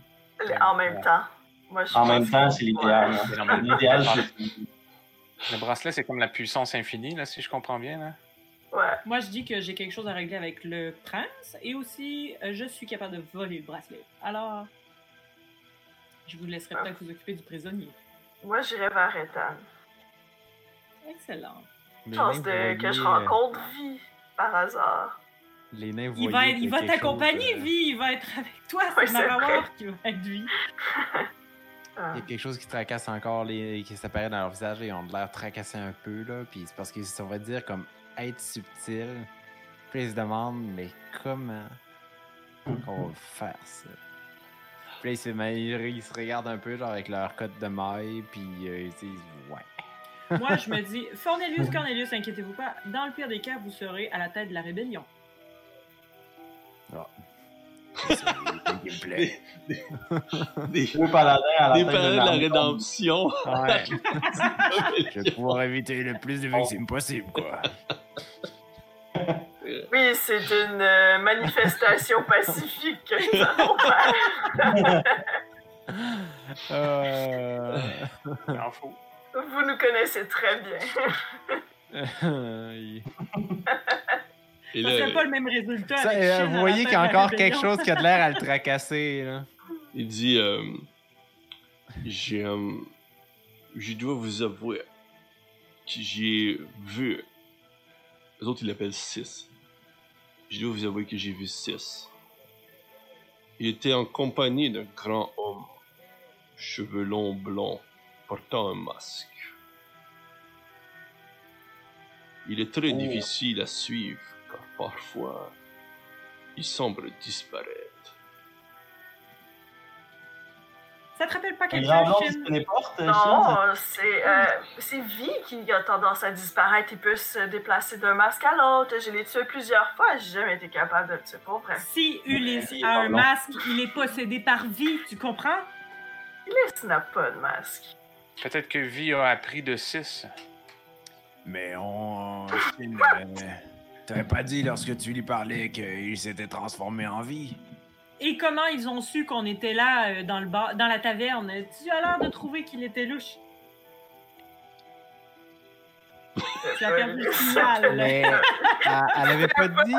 En même temps. Moi, je En même que- temps, c'est l'idéal. C'est hein. L'idéal, c'est... Le bracelet, c'est comme la puissance infinie, là, si je comprends bien. Là. Ouais. Moi, je dis que j'ai quelque chose à régler avec le prince et aussi, euh, je suis capable de voler le bracelet. Alors, je vous laisserai Ah. peut-être vous occuper du prisonnier. Moi, j'irais vers Ethan. Excellent. Les Chance de... que je voyez, euh, rencontre Vie, par hasard. Les nains, Il va, il va t'accompagner, chose, euh, Vie. Il va être avec toi. Oui, C'est c'est Marawar qui va être Vie. Ah. Il y a quelque chose qui tracasse encore, les, qui s'apparaît dans leur visage et ils ont de l'air tracassés un peu, là. Puis c'est parce qu'ils on va dire comme être subtil. Puis ils se demandent, mais comment qu'on va faire ça? Puis là, ils se, mais ils- ils se regardent un peu, genre avec leur cote de maille, puis euh, ils disent, ouais. Moi, je me dis, Cornelius, Cornelius, inquiétez-vous pas. Dans le pire des cas, vous serez à la tête de la rébellion. Me plaît. Des, Deux paladins à la des parents de la rédemption. Ouais. Je vais pouvoir éviter le plus de victimes possible, quoi. Oui, c'est une euh, manifestation pacifique que nous allons faire. Euh... Vous nous connaissez très bien. Et Ça là, serait pas le même résultat. Ça, avec euh, vous voyez qu'il y a encore quelque chose qui a de l'air à le tracasser. Là. il dit euh, J'ai. euh, je dois vous avouer que j'ai vu. Les autres, ils l'appellent 6. Je dois vous avouer que j'ai vu 6. Il était en compagnie d'un grand homme, cheveux longs blonds, portant un masque. Il est très Oh. difficile à suivre, parfois, il semble disparaître. Ça te rappelle pas quelque chose, Non, c'est euh, c'est Vie qui a tendance à disparaître. Il peut se déplacer d'un masque à l'autre. Je l'ai tué plusieurs fois. J'ai jamais été capable de le tuer pour vrai. Si Ulysse a un masque, il est possédé par vie, tu comprends? Ulysse n'a pas de masque. Peut-être que Vi a appris de 6. Mais on. Euh, T'avais pas dit lorsque tu lui parlais qu'il s'était transformé en vie? Et comment ils ont su qu'on était là euh, dans le bar, dans la taverne? Tu as l'air de trouver qu'il était louche? Tu as perdu le signal. Mais elle, elle avait pas dit,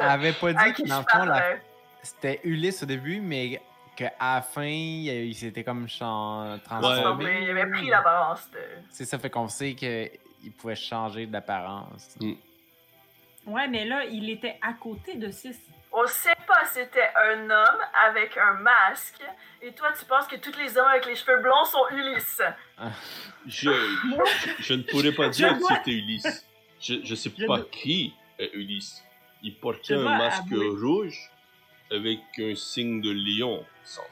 elle avait pas dit que dans le fond, la- c'était Ulysse au début, mais qu'à la fin, il s'était comme chan- transformé. Transformé. Il avait pris l'apparence de. C'est ça fait qu'on sait qu'il pouvait changer d'apparence. Ouais, mais là, il était à côté de 6. On sait pas, c'était un homme avec un masque. Et toi, tu penses que tous les hommes avec les cheveux blonds sont Ulysse? Je, je, je ne pourrais pas Je dire que c'était Ulysse. Je ne sais Je pas qui est Ulysse. Il Je portait un masque avouer. rouge avec un signe de lion au centre.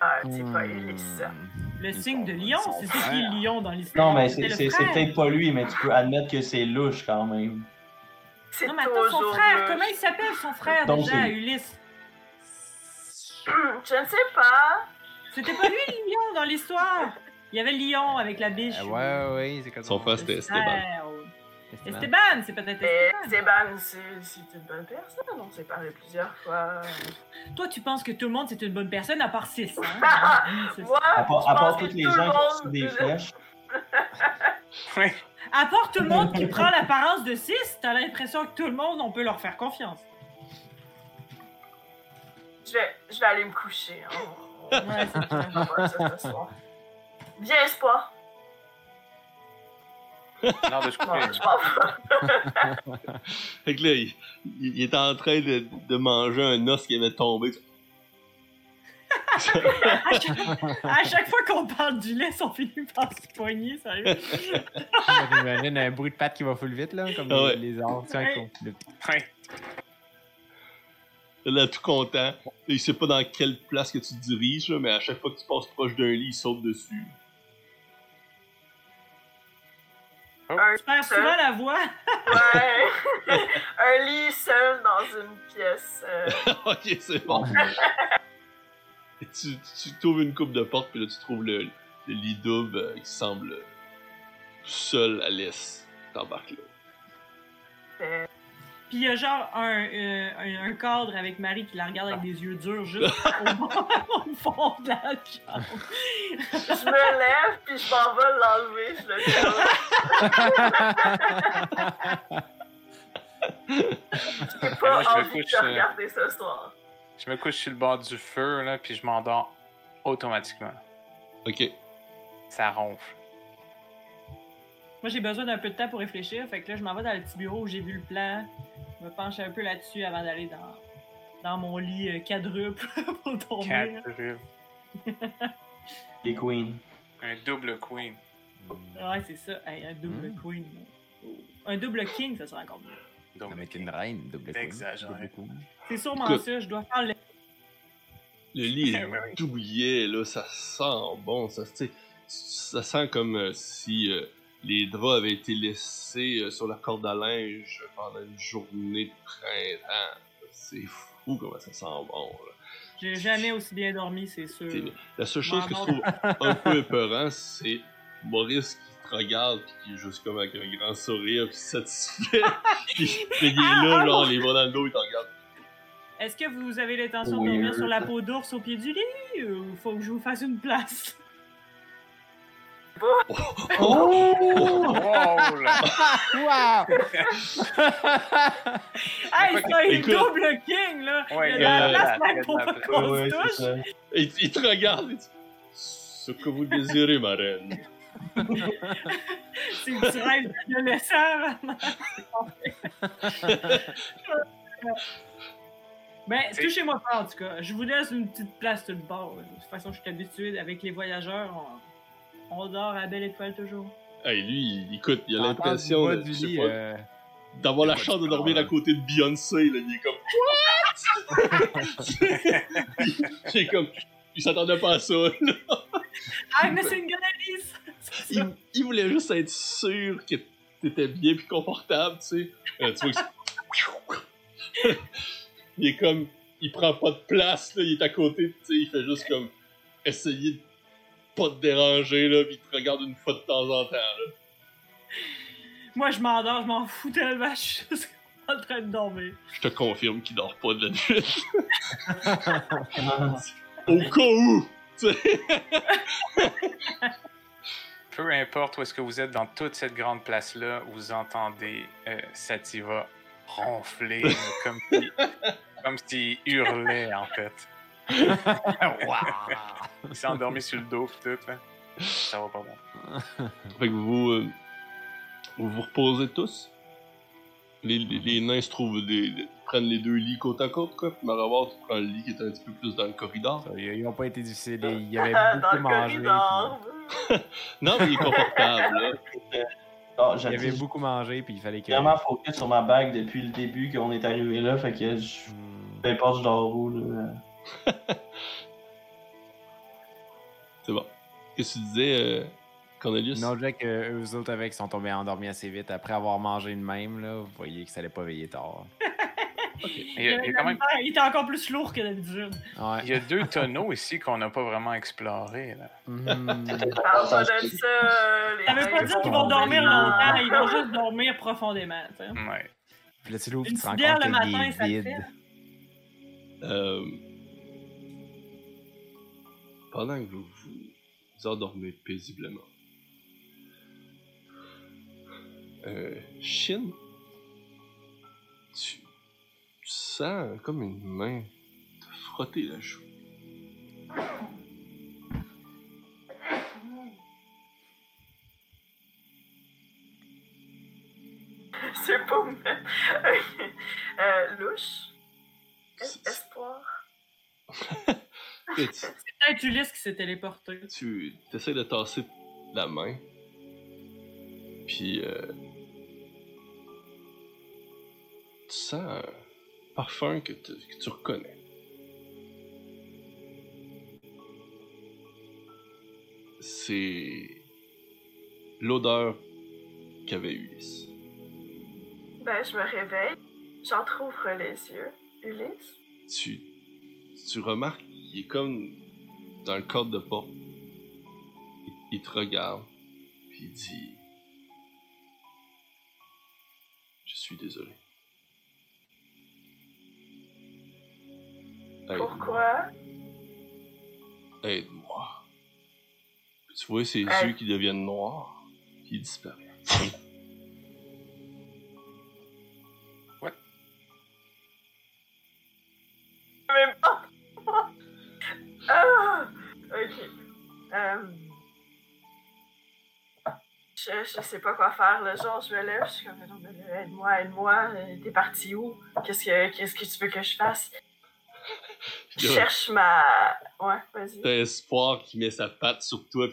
Ah, c'est pas Hmm. Ulysse. Le signe de lion, c'est c'est qui le lion dans l'histoire? Non, mais c'est peut-être pas lui, mais tu peux admettre que c'est louche quand même. C'est Non, mais attends, son frère, louche. comment il s'appelle son frère Donc, déjà, Ulysse? Je ne sais pas. C'était pas lui le lion dans l'histoire? Il y avait le lion avec la biche. Euh, ouais, ouais, c'est comme Son ça. frère, c'était Esteban. Esteban. Esteban, c'est peut-être Mais Esteban. Esteban, c'est une bonne personne. On s'est parlé plusieurs fois. Toi, tu penses que tout le monde c'est une bonne personne à part 6. Hein? C'est ça. Moi, À part, à part tous les tout le gens qui ont monde- reçu des flèches. Oui. À part tout le monde qui prend l'apparence de 6, t'as l'impression que tout le monde, on peut leur faire confiance. Je vais, je vais aller me coucher. hein. Ouais, c'est soir. Viens, espoir. Non, coucher. je. Fait que là, il, il- il était en train de, de manger un os qui avait tombé. à, chaque, à chaque fois qu'on parle du lait, on finit par se poigner, sérieux. J'imagine un bruit de patte qui va full vite, là, comme Ah ouais. les, les arbres. con- le-. Là, tout content. Il sait pas dans quelle place que tu te diriges, mais à chaque fois que tu passes proche d'un lit, il saute dessus. Un Tu perds souvent la voix. Ouais. un lit seul dans une pièce. euh, ok, c'est bon. Et tu, tu trouves une coupe de porte, puis là, tu trouves le, le lit double euh, qui semble seul à l'est. T'embarques là. Puis il y a genre un, euh, un, cadre avec Marie qui la regarde avec des yeux durs juste au, au fond de la chambre. je me lève, puis je m'en vais l'enlever. Je le. J'ai Moi, pas envie couche, te euh, regarder ce soir. Je me couche sur le bord du feu, là, puis je m'endors automatiquement. Ok. Ça ronfle. Moi, j'ai besoin d'un peu de temps pour réfléchir. Fait que là, je m'en vais dans le petit bureau où j'ai vu le plan. Je me penche un peu là-dessus avant d'aller dans, dans mon lit euh, quadruple pour dormir. Quatre Les queens. Un double queen. Ouais, c'est ça. Hey, un double Mm. queen. Oh. Un double king, ça serait encore mieux. Donc, Avec une reine, double queen. C'est sûrement Écoute. ça. Je dois faire le. Le lit est douillet, là, ça sent bon, ça, tu sais, ça sent comme euh, si euh, les draps avaient été laissés euh, sur la corde à linge pendant une journée de printemps. C'est fou comment ça sent bon. Là. J'ai jamais aussi bien dormi, c'est sûr. La seule chose que je trouve un peu épeurant, c'est Maurice qui te regarde pis qui est juste comme avec un grand sourire pis satisfait. pis il est là, genre, les bras dans le dos, il te regarde. Est-ce que vous avez l'intention de dormir sur la peau d'ours au pied du lit ou faut que je vous fasse une place? Oh là! Wow! Hey, c'est un Écoute. double king, là! Ouais, il y a de la place il pour pas qu'on Ouais, touche. te regarde et dit Ce que vous désirez, ma reine. C'est du rêve d'adolescent. Ben, touchez-moi pas, en tout cas. Je vous laisse une petite place tout le bord. De toute façon, je suis habitué avec les voyageurs. On, on dort à belle étoile toujours. Hey, lui, il- écoute, il a l'impression euh, d'avoir la chance de dormir à côté de Beyoncé. Là. Il est comme. comme. Il s'attendait pas à ça. I'm missing Gladys! Il, il voulait juste être sûr que t'étais bien puis confortable, tu sais. Euh, tu vois que c'est- il est comme. Il prend pas de place, là. Il est à côté, tu sais. Il fait juste comme. Essayer de pas te déranger, là. Puis il te regarde une fois de temps en temps, là. Moi, je m'endors, je m'en fous tellement, je suis juste en train de dormir. Je te confirme qu'il dort pas de la nuit. Au cas où! Peu importe où est-ce que vous êtes dans toute cette grande place-là, vous entendez euh, Sativa ronfler comme si, comme s'il hurlait en fait. Il s'est endormi sur le dos pis tout là. Ça va pas bon. Fait que vous, euh, vous vous reposez tous. Les, les, les nains se trouvent des, prennent les deux lits côte à côte, quoi. Puis Maravoir, tu prends le lit qui est un petit peu plus dans le corridor. Ils n'ont pas été difficiles. Il y avait Dans beaucoup le mangé. corridor. Non, mais il est confortable, là. Ah, puis- Il avait beaucoup mangé, puis il fallait que. vraiment focus sur ma bague depuis le début qu'on est arrivé là, fait que je... Peu importe je dors où, là. C'est bon. Qu'est-ce que tu disais, euh, Cornelius? Non, Jack, euh, eux autres avec sont tombés endormis assez vite. Après avoir mangé de même, là, vous voyez que ça allait pas veiller tard. Il y, a, il y a quand même Il était encore plus lourd que d'habitude. Ouais. il y a deux tonneaux ici qu'on n'a pas vraiment explorés. Là. Parle pas de ça, veut pas dire qu'ils vont dormir longtemps, ils vont juste dormir profondément. Ouais. Puis là, tu l'ouvres, tu te rends compte le qu'il matin, est ça vide. fait? Euh, pendant que vous vous endormez paisiblement, euh, Shin, tu, tu sens comme une main te frotter la joue. C'est pas euh, louche. Es- C'est- peut-être Ulysse qui s'est téléporté. Tu essaies de tasser la main. Puis. euh, tu sens un parfum que, tu- que tu reconnais. C'est. l'odeur qu'avait Ulysse. Ben, je me réveille, j'entrouvre les yeux. Ulysse? tu, tu remarques qu'il est comme dans le cadre de porte. Il, il te regarde, puis il dit Je suis désolé. Pourquoi? Aide-moi. Tu vois ses Aide. yeux qui deviennent noirs, puis il disparaît. Euh... Je, je sais pas quoi faire, là. Genre, je me lève, je suis comme, là, aide-moi, aide-moi. Euh, T'es parti où? Qu'est-ce que, qu'est-ce que tu veux que je fasse? Je cherche ma. Ouais, vas-y. T'as espoir qui met sa patte sur toi.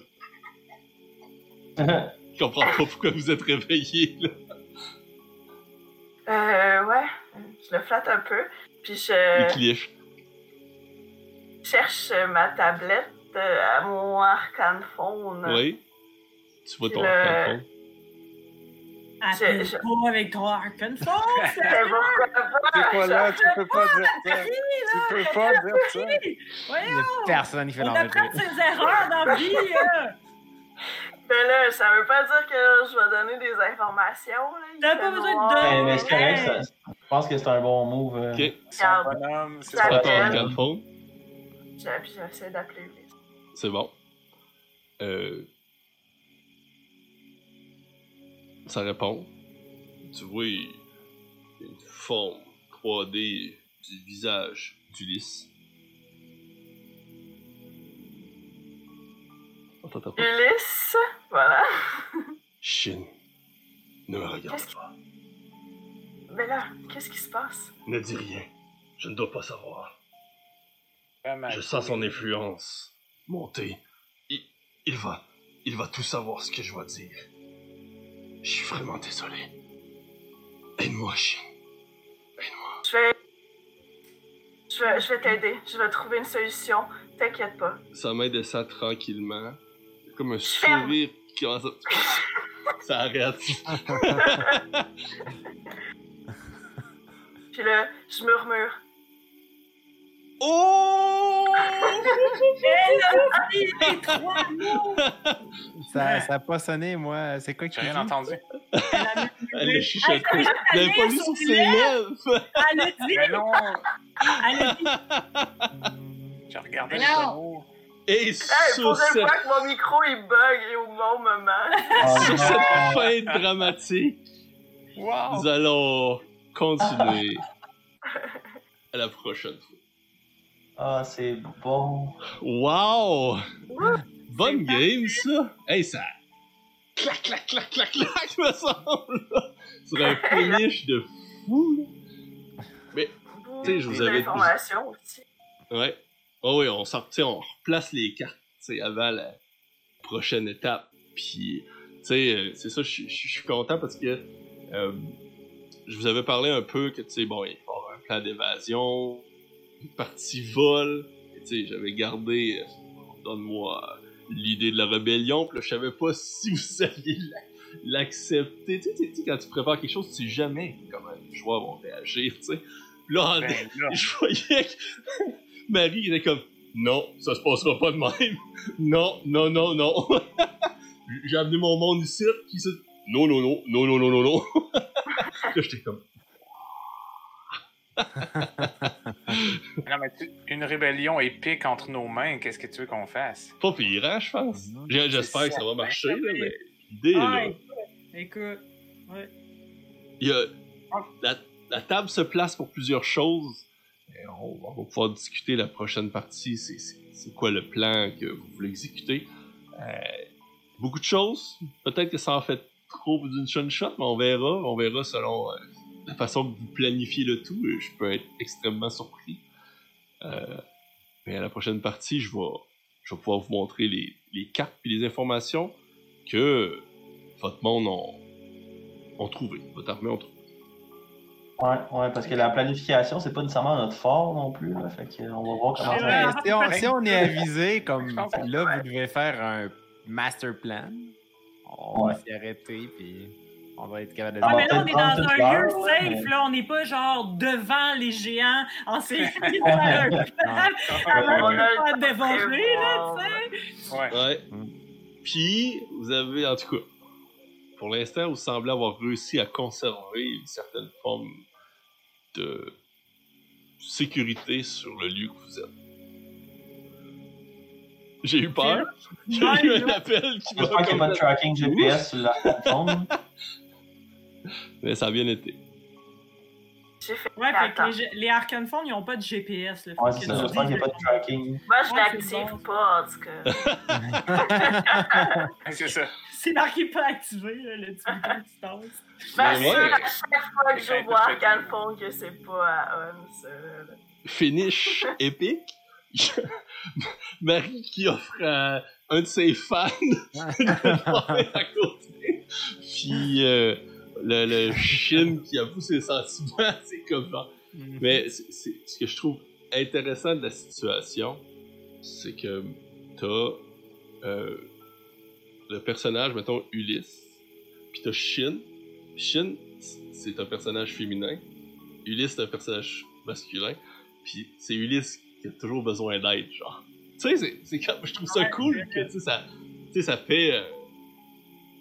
Je comprends pas pourquoi vous êtes réveillé, là. Euh, ouais. Je le flatte un peu. Puis je. Il cherche ma tablette à mon arcane phone. Oui. Tu vois ton Le- arcane Appelle je- pas avec ton Arcane Force! Mais pourquoi pas? C'est pas là, tu peux pas dire ça. Tu peux pas dire ça. Voyons! Personne qui fait On l'enlever. apprend de ses erreurs dans la vie, là! Mais là, ça veut pas dire que je vais donner des informations. T'as pas besoin de donner. Mais, mais c'est correct, je pense que c'est un bon move. euh. Ok. Son Regarde. bonhomme, c'est pas ton arcane puis J'essaie d'appeler Ulysse. C'est bon. Euh... Ça répond. Tu vois, il y a une forme 3D du visage d'Ulysse. Attends. Ulysse, voilà. Shin, ne me regarde Qu'est-ce pas. Mais là, qu'est-ce qui se passe? Ne dis rien. Je ne dois pas savoir. vraiment Je sens son influence monter. Il, il va, il va tout savoir ce que je dois dire. Je suis vraiment désolé. Aide-moi, Shin. Aide-moi. Je vais. Je vais, je vais t'aider. Je vais trouver une solution. T'inquiète pas. Sa main descend tranquillement. Comme un Ferme. sourire qui commence à... Ça arrête. Puis là, je murmure. Oh! Elle a dit les trois mots! Ça, ça a pas sonné, moi. C'est quoi que J'ai tu rien dis? entendu. Elle a Elle l'a chuchoté. Elle a Elle l'avait pas lu sur ses lèvres. Elle a dit, Mais non, elle a dit, j'ai regardé le. Et Hey, sur cette, fois que mon micro il bug au bon moment. Sur non. cette fin dramatique, Wow! nous allons continuer à la prochaine fois. Ah, c'est bon. Wow! Bonne game, ça! Hey, ça... Clac, clac, clac, clac, clac, me semble! là. Sur un finish de fou, là. Tu sais, je vous Des avais- aussi. Ouais. Oh oui, on sort, tu sais, on replace les cartes, tu sais, avant la prochaine étape. Puis, tu sais, euh, c'est ça, je suis content parce que euh, je vous avais parlé un peu que, tu sais, bon, il faut avoir un plan d'évasion, une partie vol. Tu sais, j'avais gardé, euh, donne-moi l'idée de la rébellion, puis je savais pas si vous alliez la- l'accepter. Tu sais, quand tu prépares quelque chose, tu sais jamais comment les joueurs vont réagir, tu sais. Puis là, Ben là, je voyais que Marie était comme non, ça se passera pas de même. Non, non, non, non. J'ai amené mon monde ici, qui se non, non, non, non, non, non, non, non. là, j'étais comme non, mais tu- une rébellion épique entre nos mains, qu'est-ce que tu veux qu'on fasse? pas pire, hein, je pense. J'espère que ça va marcher, là, mais l'idée, Ah, là, écoute, écoute, ouais. il y a la, la table se place pour plusieurs choses. Et on, on va pouvoir discuter la prochaine partie. C'est- C'est c'est quoi le plan que vous voulez exécuter? Euh, beaucoup de choses. Peut-être que ça en fait trop d'une shot shot, mais on verra. On verra selon euh, la façon que vous planifiez le tout. Je peux être extrêmement surpris. Euh, mais à la prochaine partie, je vais je vais pouvoir vous montrer les, les cartes et les informations que votre monde ont, ont trouvé, votre armée ont trouvé. Ouais, ouais, parce que la planification, c'est pas nécessairement notre fort non plus. Là, fait que on va voir comment ça va. si, on, si on est avisé, comme là, vous devez faire un master plan. On Ouais. va s'y arrêter, puis on va être capable de Ah, Ah, mais là, on est dans un lieu safe, mais- là. On n'est pas genre devant les géants en série un On a le dévorer, là, tu sais. Ouais. Ouais. Mm. Puis, vous avez, en tout cas, pour l'instant, vous semblez avoir réussi à conserver une certaine forme de sécurité sur le lieu que vous êtes. J'ai eu peur. J'ai eu un appel qui J'espère qu'il n'y a pas de tracking GPS sur la plateforme. Mais ça a bien été. J'ai fait Ouais, fait que les, les Arcane Phone, ils ont pas de GPS, là. Ouais, c'est ça. J'espère dis qu'il n'y a pas de tracking. Moi, je l'active pas, en tout cas. C'est ça. C'est marqué pas activé, là, le petit bouton de distance. Je m'assure à chaque fois que je vois Arcane Phone que c'est pas à on, ça. Finish épique. Marie qui offre à un de ses fans de à côté. Puis euh, le, le chien qui avoue ses sentiments, c'est comme ça. Mais c'est- c'est- ce que je trouve intéressant de la situation, c'est que t'as euh, le personnage, mettons Ulysse, puis t'as Shin. Shin, c'est un personnage féminin. Ulysse, c'est un personnage masculin. Puis c'est Ulysse qui a toujours besoin d'aide, genre. Tu sais, c'est- c'est comme, je trouve ça cool que, tu sais, ça, ça fait... euh,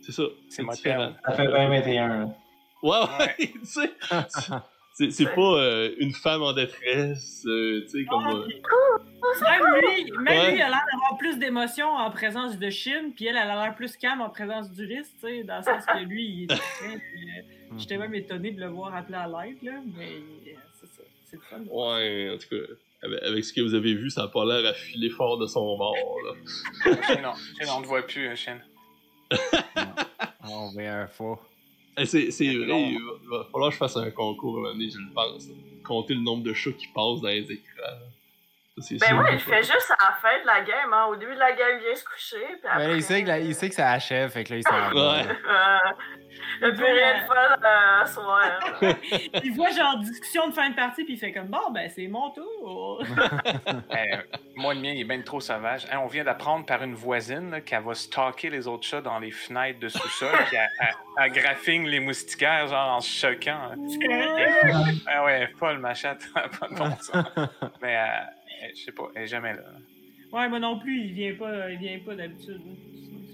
c'est ça, C'est différent. Ça fait 2021. là. Ouais, ouais, tu sais, c'est- c'est pas euh, une femme en détresse, euh, tu sais, comme... Ah, euh, Même lui, même Ouais. lui, il a l'air d'avoir plus d'émotions en présence de Shin, puis elle, elle a l'air plus calme en présence d'Ulysse, tu sais, dans le sens que lui, il est euh, J'étais même étonné de le voir appeler à l'aide, là, mais euh, c'est ça, c'est le fun. Ouais, en tout cas, avec, avec ce que vous avez vu, ça a pas l'air à filer fort de son bord, là. Non. On ne voit plus, Chien. On faux. Eh, C'est c'est vrai, il va, va falloir que je fasse un concours à un moment donné, je le pense. Compter le nombre de chats qui passent dans les écrans. Ben sûr. ouais, il fait juste à la fin de la game, hein. Au début de la game, il vient se coucher, puis après... Ben, il, sait que la- il sait que ça achève, fait que là, il s'en va. Ouais. Euh, il a plus rien de fun euh, à soir. là. Il voit genre discussion de fin de partie, puis il fait comme bon, ben c'est mon tour. Euh, moi, le mien, il est bien trop sauvage. Hein, on vient d'apprendre par une voisine là, qu'elle va stalker les autres chats dans les fenêtres de sous-sol, puis elle, elle- elle graphigne les moustiquaires, genre en se choquant. hein. Ah ouais, Paul, ma chatte, pas de bon sens. Mais, euh, je sais pas, elle est jamais là. Ouais, moi non plus, il vient pas, il vient pas d'habitude.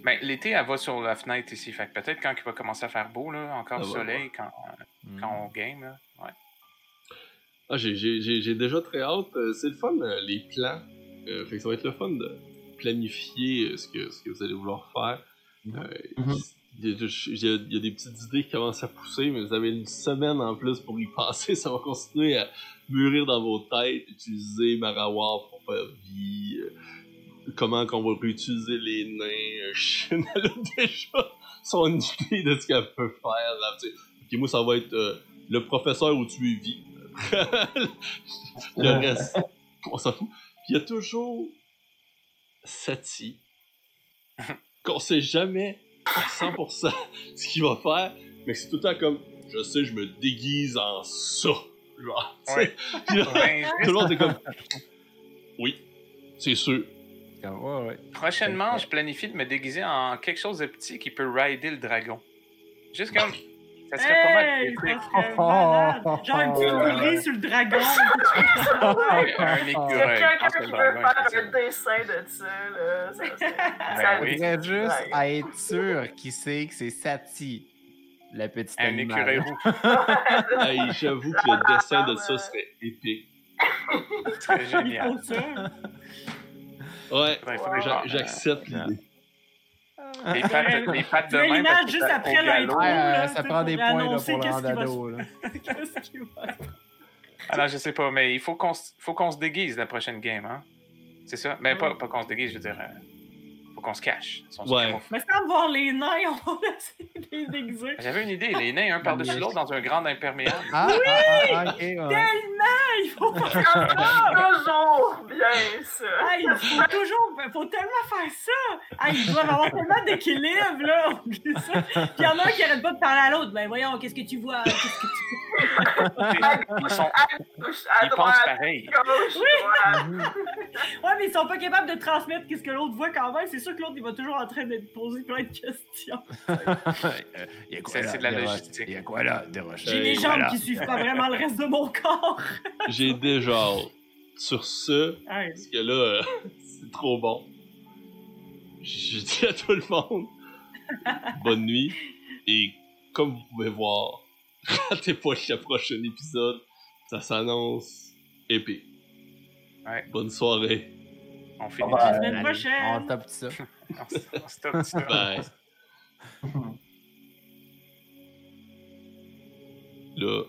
Ben, l'été, elle va sur la fenêtre ici. Fait que peut-être quand il va commencer à faire beau, là, encore Ah, du ouais, soleil, quand, euh, Mm. quand on game, là. Ouais. Ah, j'ai- j'ai j'ai- j'ai déjà très hâte. Euh, C'est le fun, euh, les plans. Euh, fait que ça va être le fun de planifier ce que, ce que vous allez vouloir faire. Euh, Mhm. il, y a, il y a- il y a des petites idées qui commencent à pousser, mais vous avez une semaine en plus pour y penser. Ça va continuer à mûrir dans vos têtes. Utiliser Marawar pour faire vie. euh, comment qu'on va réutiliser les nains. Euh, elle a déjà son idée de ce qu'elle peut faire. Là. Ok, moi, ça va être euh, le professeur où tu es vie. le reste, on s'en fout. Puis il y a toujours Sati, qu'on sait jamais à 100% ce qu'il va faire, mais c'est tout le temps comme, je sais, je me déguise en ça. Genre. Ouais. Puis là, tout le monde est comme, oui, c'est sûr. Comme, ouais, ouais. Prochainement, je planifie de me déguiser en quelque chose de petit qui peut rider le dragon. Juste comme. Ça serait pas mal. Hey, ça serait malade. Genre une petite sur le dragon. Un Il y écureuil. a quelqu'un que qui veut faire un dessin de ça, là. Ça, Ben ça- oui. Faudrait juste Ouais. être sûr qu'il sait que c'est Sati, le petit Un écureuil roux. Hey, J'avoue que le dessin de ça serait épique. Très Il génial. Ouais, j'accepte l'idée. Les pattes, les pattes de l'image parce que juste ça- après l'intro. Ouais, euh, là, ça prend des points là, pour le randado. Qu'est-ce qui va Ah non, je sais pas, mais il faut qu'on s- faut qu'on se déguise la prochaine game, hein? C'est ça? Ben, pas, pas qu'on se déguise, je veux dire. Faut qu'on se cache. Ouais. Mais sans voir les nains, on va essayer de les déguiser. J'avais une idée, les nains un par-dessus l'autre dans un grand imperméable. Ah, ah, ah, ouais. Tellement! il faut faire ça! Toujours bien ça! Ah, il faut toujours, il faut tellement faire ça! Ah, ils doivent avoir tellement d'équilibre, là! Puis il y en a un qui arrête pas de parler à l'autre. Ben voyons, qu'est-ce que tu vois? Qu'est-ce que tu Ils, gauche, sont- à gauche, à ils pensent droite, pareil. gauche, droite. Ouais, mais ils sont pas capables de transmettre qu'est-ce que l'autre voit quand même. C'est sûr que l'autre, il va toujours en train de poser plein de questions. Il y a quoi C'est- là? c'est de la logistique. Il y a quoi là? Des roches. J'ai des Voilà. jambes qui suivent pas vraiment le reste de mon corps. J'ai déjà hâte. Sur ce, Hey. parce que là, euh, c'est trop bon. Je dis à tout le monde, bonne nuit. Et comme vous pouvez voir, ratez pas le prochain épisode. Ça s'annonce épais. Ouais. Bonne soirée. On finit. La semaine prochaine? On tape ça. On stoppe ça. Bye. Là,